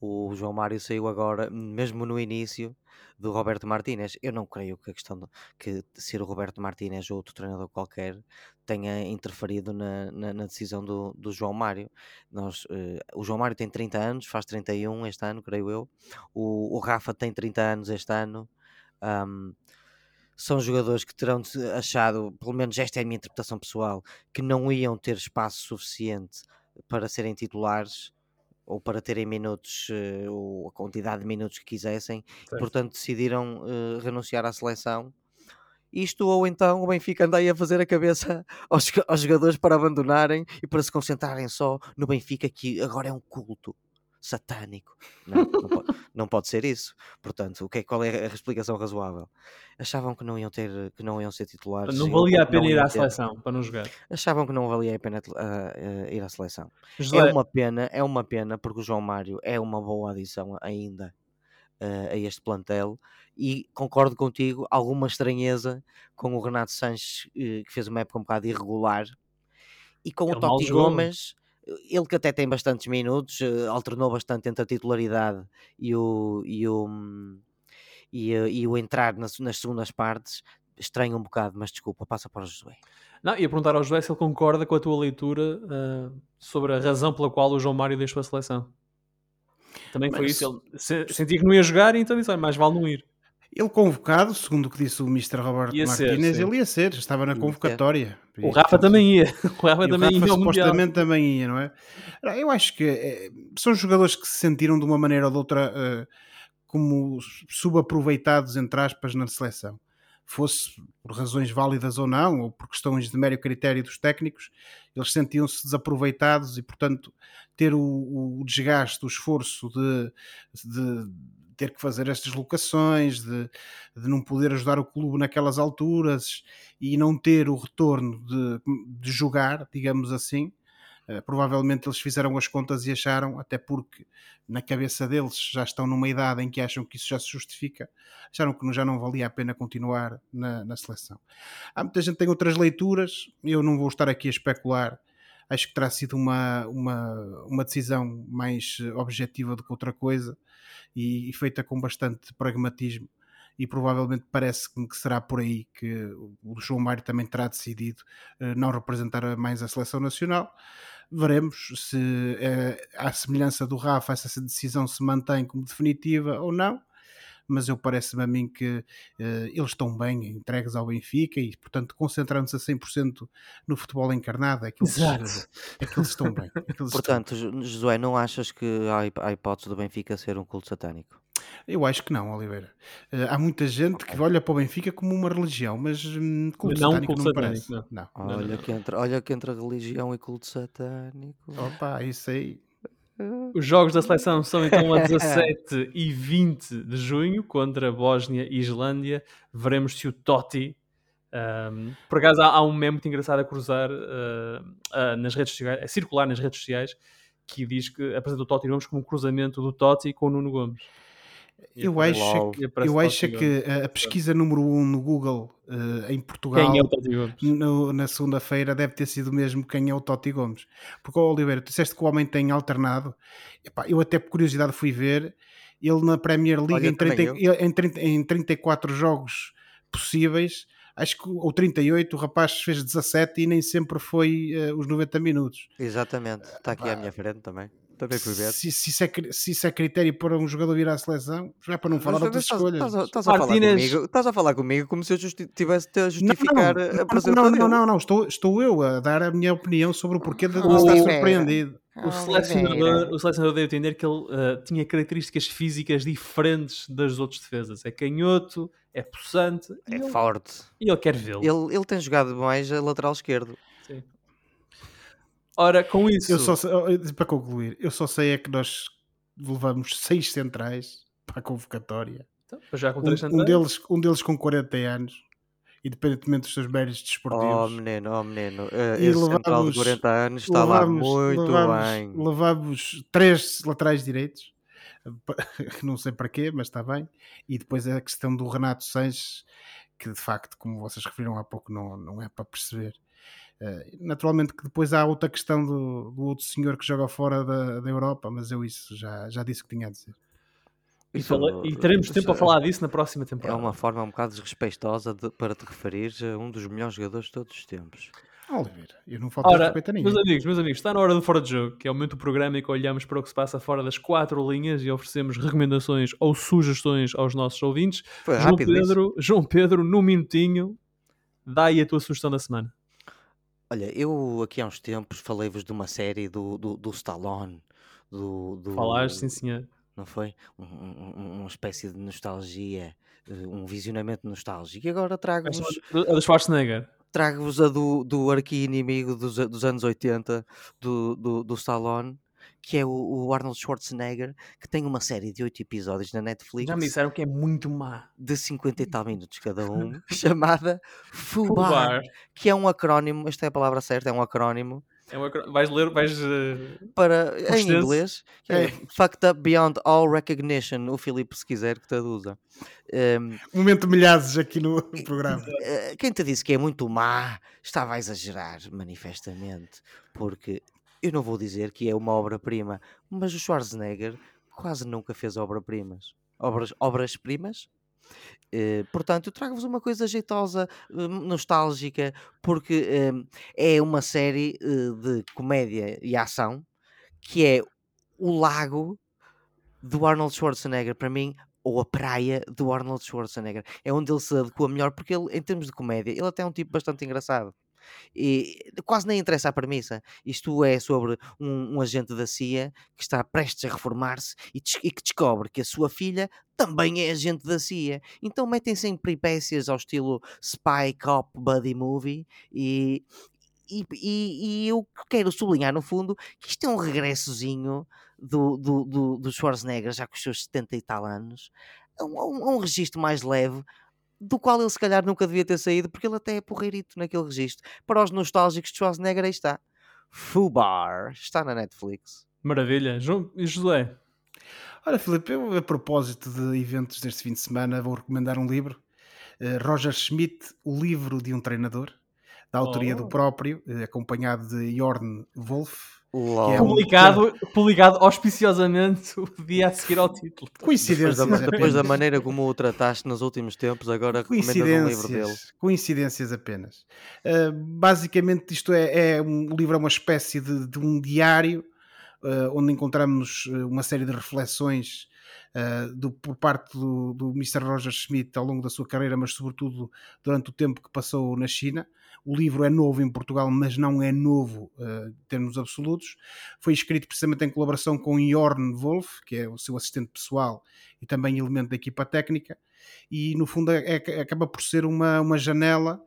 o João Mário saiu agora, mesmo no início, do Roberto Martínez. Eu não creio que a questão de que ser o Roberto Martínez ou outro treinador qualquer tenha interferido na, na, na decisão do, do João Mário. Nós, eh, o João Mário tem 30 anos, faz 31 este ano, creio eu. O, o Rafa tem 30 anos este ano. Ahm, são jogadores que terão achado, pelo menos esta é a minha interpretação pessoal, que não iam ter espaço suficiente para serem titulares ou para terem minutos, eh, ou a quantidade de minutos que quisessem, e, portanto decidiram eh, renunciar à seleção. Isto ou então o Benfica anda aí a fazer a cabeça aos, aos jogadores para abandonarem e para se concentrarem só no Benfica, que agora é um culto satânico. Não, não, pode, não pode ser isso. Portanto, o que é, qual é a explicação razoável? Achavam que não iam ter, que não iam ser titulares. Não valia a pena ir à ter- seleção para não jogar. Achavam que não valia a pena ah, ah, ir à seleção. Josué, É uma pena, é uma pena porque o João Mário é uma boa adição ainda eh, a este plantel e concordo contigo, alguma estranheza com o Renato Sanches eh, que fez uma época um bocado irregular e com Ele o Totti jogou. Gomes, eh, ele que até tem bastantes minutos, eh, alternou bastante entre a titularidade e o, e o, e, eh, e o entrar nas, nas segundas partes. Estranho um bocado, mas desculpa, passa para o Josué. Não, ia perguntar ao Josué se ele concorda com a tua leitura ah, sobre a razão pela qual o João Mário deixou a seleção. Também foi Mas- isso. Ele se- sentia que não ia jogar, então disse: mais vale não ir. Ele convocado, segundo o que disse o Mr. Roberto Ia Martínez, ele ia ser, estava na convocatória. O Rafa também ia. O Rafa e o também Rafa ia supostamente também ia, não é? Eu acho que eh, são jogadores que se sentiram de uma maneira ou de outra eh, como subaproveitados, entre aspas, na seleção. Fosse por razões válidas ou não, ou por questões de mero critério dos técnicos, eles sentiam-se desaproveitados e, portanto, ter o, o desgaste, o esforço de, de ter que fazer estas locações, de, de, não poder ajudar o clube naquelas alturas e não ter o retorno de, de jogar, digamos assim, Uh, provavelmente eles fizeram as contas e acharam, até porque na cabeça deles já estão numa idade em que acham que isso já se justifica, acharam que já não valia a pena continuar na, na seleção. Há muita gente que tem outras leituras, eu não vou estar aqui a especular, acho que terá sido uma, uma, uma decisão mais objetiva do que outra coisa e, e feita com bastante pragmatismo e provavelmente parece-me que será por aí que o João Mário também terá decidido uh, não representar mais a seleção nacional. Veremos se uh, à semelhança do Rafa essa decisão se mantém como definitiva ou não mas eu parece-me a mim que uh, eles estão bem entregues ao Benfica e, portanto, concentrando-se a 100% no futebol encarnado, é que eles, é que eles estão bem. É eles portanto, estão... Josué, não achas que há a hipótese do Benfica ser um culto satânico? Eu acho que não, Oliveira. Uh, há muita gente okay. que olha para o Benfica como uma religião, mas hum, culto não, satânico culto não satânico, parece. Não. Não. Olha, Que entra, olha que entre religião e culto satânico. Opa, isso aí. Os jogos da seleção são então a 17 e 20 de junho contra Bósnia e Islândia. Veremos se o Totti. Um, por acaso há, há, um meme muito engraçado a cruzar uh, uh, nas redes sociais, a circular nas redes sociais, que diz que apresenta o Totti Gomes como um cruzamento do Totti com o Nuno Gomes. Eu acho, que, eu acho que a pesquisa número 1 um no Google uh, em Portugal é? No, na segunda-feira deve ter sido mesmo quem é o Totti Gomes. Porque, oh, Oliveira, tu disseste que o homem tem alternado. Epá, eu até por curiosidade fui ver. Ele na Premier League em, 30, em, 30, em 34 jogos possíveis, acho que ou 38, o rapaz fez 17 e nem sempre foi uh, os 90 minutos. Exatamente, está aqui à minha frente também também ver. Se, se, isso é, se isso é critério para um jogador vir à seleção, já é para não falar de outras escolhas. Estás, estás, a falar comigo, estás a falar comigo como se eu tivesse a justificar não, não, a presença não, não, não, não, estou, estou eu a dar a minha opinião sobre o porquê de oh, estar surpreendido. O selecionador, o selecionador deve entender que ele uh, tinha características físicas diferentes das outras defesas. É canhoto, é possante, é ele, forte. E ele quer vê-lo. Ele, ele tem jogado mais a lateral esquerdo. Sim. Ora, com isso. Eu só sei, para concluir, eu só sei é que nós levamos seis centrais para a convocatória. Então, já com três um, um, deles, um deles com 40 anos, independentemente dos seus méritos desportivos. Oh, menino, oh, menino. Uh, esse levamos, central de 40 anos está levamos, lá muito levamos, bem. Levamos três laterais direitos, não sei para quê, mas está bem. E depois a questão do Renato Sanches, que de facto, como vocês referiram há pouco, não, não é para perceber eh, naturalmente que depois há outra questão do, do outro senhor que joga fora da, da, Europa, mas eu isso já, já disse o que tinha a dizer. E, fala, e teremos tempo a falar disso na próxima temporada. É uma forma um bocado desrespeitosa de, para te referir a um dos melhores jogadores de todos os tempos. Oliveira, eu não falto respeito a ninguém. Meus amigos, meus amigos, está na hora do Fora de Jogo, que é o momento do programa em que olhamos para o que se passa fora das quatro linhas e oferecemos recomendações ou sugestões aos nossos ouvintes. Foi João Pedro, João Pedro, num minutinho, dá aí a tua sugestão da semana. Olha, eu aqui há uns tempos falei-vos de uma série do, do, do Stallone, do, do... Falaste, sim senhor. Não foi? Um, um, uma espécie de nostalgia, eh, um visionamento nostálgico. E agora trago-vos... A do Schwarzenegger. Trago-vos a do, do arqui-inimigo dos, dos anos 80, do, do, do Stallone, que é o, o, Arnold Schwarzenegger, que tem uma série de oito episódios na Netflix. Já me disseram que é muito má. De 50 e tal minutos cada um, chamada FUBAR, que é um acrónimo, esta é a palavra certa, é um acrónimo. É um acrónimo. Vais ler, vais. Uh, para, em inglês, é, é Fucked Up Beyond All Recognition, o Filipe, se quiser, que traduza. Um, Momento milhares aqui no programa. Eh, quem te disse que é muito má estava a exagerar, manifestamente, porque eu não vou dizer que é uma obra-prima, mas o Schwarzenegger quase nunca fez obra-primas. Obras, obras-primas? Uh, portanto, trago-vos uma coisa jeitosa, uh, nostálgica, porque uh, é uma série de comédia e ação que é o lago do Arnold Schwarzenegger, para mim, ou a praia do Arnold Schwarzenegger. É onde ele se adequa melhor, porque ele, em termos de comédia, ele até é um tipo bastante engraçado. E quase nem interessa a premissa. Isto é sobre um, um agente da CIA que está prestes a reformar-se e, e que descobre que a sua filha também é agente da CIA. Então metem-se em peripécias ao estilo spy cop buddy movie e, e, e, e eu quero sublinhar no fundo que isto é um regressozinho do, do, do, do Schwarzenegger, já com os seus 70 e tal anos, a um, um- a um registro mais leve, do qual ele se calhar nunca devia ter saído, porque ele até é porreirito naquele registro. Para os nostálgicos de Schwarzenegger, aí está. Fubar, está na Netflix. Maravilha. João e José? Ora, Filipe, eu, a propósito de eventos deste fim de semana, vou recomendar um livro. Eh, Roger Schmidt, O Livro de um Treinador, da autoria Oh. do próprio, eh, acompanhado de Jorn Wolf. LOL. é um- Publicado, publicado auspiciosamente o dia a seguir ao título. Depois Coincidências da, depois da maneira como o trataste nos últimos tempos, agora recomendas um livro dele. Coincidências, coincidências apenas. Uh, basicamente, isto é, é um o livro é uma espécie de, de um diário uh, onde encontramos uh, uma série de reflexões uh, do- por parte do, do Mr. Roger Schmidt ao longo da sua carreira, mas sobretudo durante o tempo que passou na China. O livro é novo em Portugal, mas não é novo uh, em termos absolutos. Foi escrito precisamente em colaboração com Jorn Wolf, que é o seu assistente pessoal e também elemento da equipa técnica e no fundo é, é- acaba por ser uma, uma janela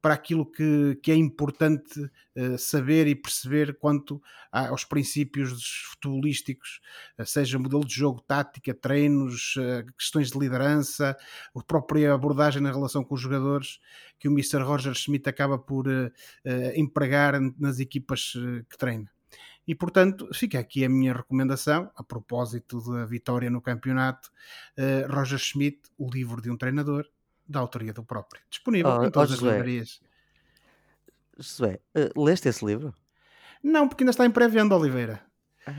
para aquilo que, que é importante eh, saber e perceber quanto a- aos princípios futebolísticos, eh, seja modelo de jogo, tática, treinos, eh, questões de liderança, a própria abordagem na relação com os jogadores que o Mr. Roger Schmidt acaba por empregar nas equipas que treina. E portanto, fica aqui a minha recomendação, a propósito da vitória no campeonato, Roger Schmidt, o livro de um treinador, da autoria do próprio. Disponível Oh, em todas oh, as José. livrarias. Josué, eh, leste esse livro? Não, porque ainda está em pré-venda, Oliveira. Ah,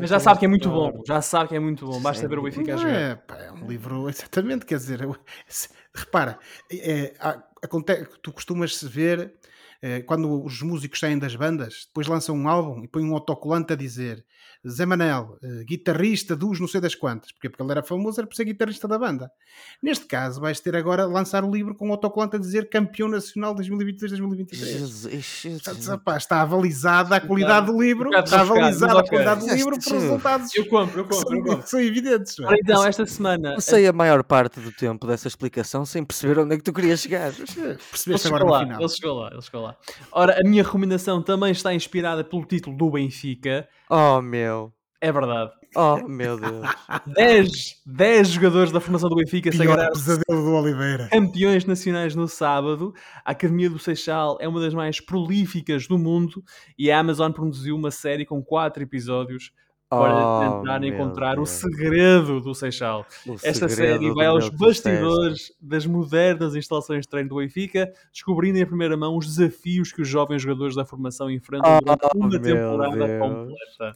Mas já sabe que é muito bom. Já sabe que é muito bom. Basta Sério? ver o Benfica jogar. é, pá, é um livro, exatamente, quer dizer, eu- se- repara, é, há- aconte- tu costumas ver eh, quando os músicos saem das bandas, depois lançam um álbum e põem um autocolante a dizer Zé Manel, eh, guitarrista dos não sei das quantas, porque, porque ele era famoso, era por ser guitarrista da banda. Neste caso, vais ter agora lançar o livro com um autocolante a dizer campeão nacional 2022-2023. Jesus, Portanto, Jesus. rapaz, está avalizada a qualidade do livro, está avalizada a qualidade do livro por resultados Eu compro, eu compro, eu são, compro. são evidentes. é? Então, esta semana. Passei a maior parte do tempo dessa explicação sem perceber onde é que tu querias chegar. Percebeste agora no lá, final. ele chegou lá, ele chegou lá. Ora, a minha recomendação também está inspirada pelo título do Benfica. Oh meu, É verdade. oh meu Deus. 10, 10 jogadores da formação do Benfica sagraram pesadelo do Oliveira. campeões nacionais no sábado. A Academia do Seixal é uma das mais prolíficas do mundo e a Amazon produziu uma série com 4 episódios para Oh, tentar encontrar o Deus. segredo do Seixal. O Esta série vai aos bastidores das modernas instalações de treino do Benfica, descobrindo em primeira mão os desafios que os jovens jogadores da formação enfrentam Oh, durante uma temporada Deus. completa.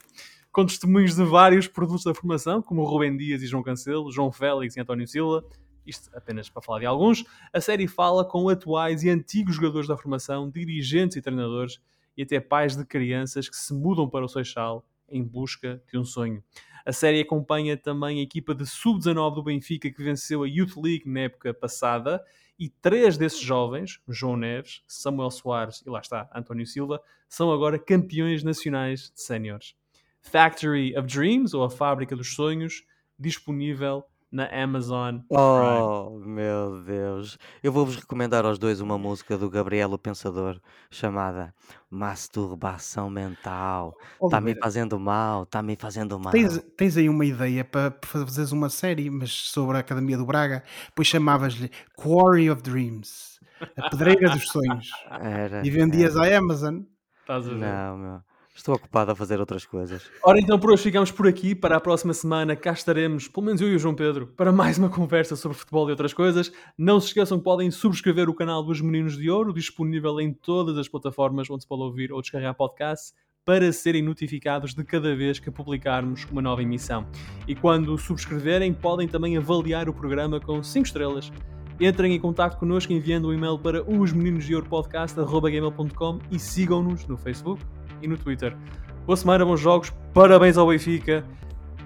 Com testemunhos de vários produtos da formação, como Rubem Dias e João Cancelo, João Félix e António Silva, isto apenas para falar de alguns, a série fala com atuais e antigos jogadores da formação, dirigentes e treinadores, e até pais de crianças que se mudam para o Seixal em busca de um sonho. A série acompanha também a equipa de sub-19 do Benfica que venceu a Youth League na época passada e três desses jovens, João Neves, Samuel Soares e lá está, António Silva, são agora campeões nacionais de séniores. Factory of Dreams, ou a Fábrica dos Sonhos, disponível na Amazon Prime. Oh meu Deus. Eu vou-vos recomendar aos dois uma música do Gabriel o Pensador chamada Masturbação Mental. Está-me Oliveira, fazendo mal, está-me fazendo mal. tens, tens aí uma ideia para fazeres uma série, mas sobre a Academia do Braga, depois chamavas-lhe Quarry of Dreams, a pedreira dos sonhos, Era, e vendias era. à Amazon. Estás a ver? Não, meu. Estou ocupado a fazer outras coisas. Ora então, por hoje ficamos por aqui. Para a próxima semana cá estaremos, pelo menos eu e o João Pedro, para mais uma conversa sobre futebol e outras coisas. Não se esqueçam que podem subscrever o canal dos Meninos de Ouro, disponível em todas as plataformas onde se pode ouvir ou descarregar podcast, para serem notificados de cada vez que publicarmos uma nova emissão. E quando subscreverem, podem também avaliar o programa com 5 estrelas. Entrem em contato connosco enviando um e-mail para osmeninosdeouropodcast.gmail.com e sigam-nos no Facebook e no Twitter. Boa semana, bons jogos, parabéns ao Benfica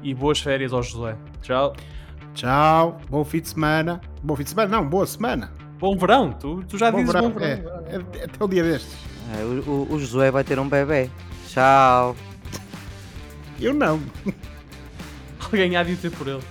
e boas férias ao José. Tchau. Tchau, bom fim de semana. Bom fim de semana, não, boa semana. Bom verão, tu, tu já Bom dizes verão, bom verão. é, é, até o dia destes. É, o, o- o Josué vai ter um bebê. Tchau. Eu não. Alguém há de ter por ele.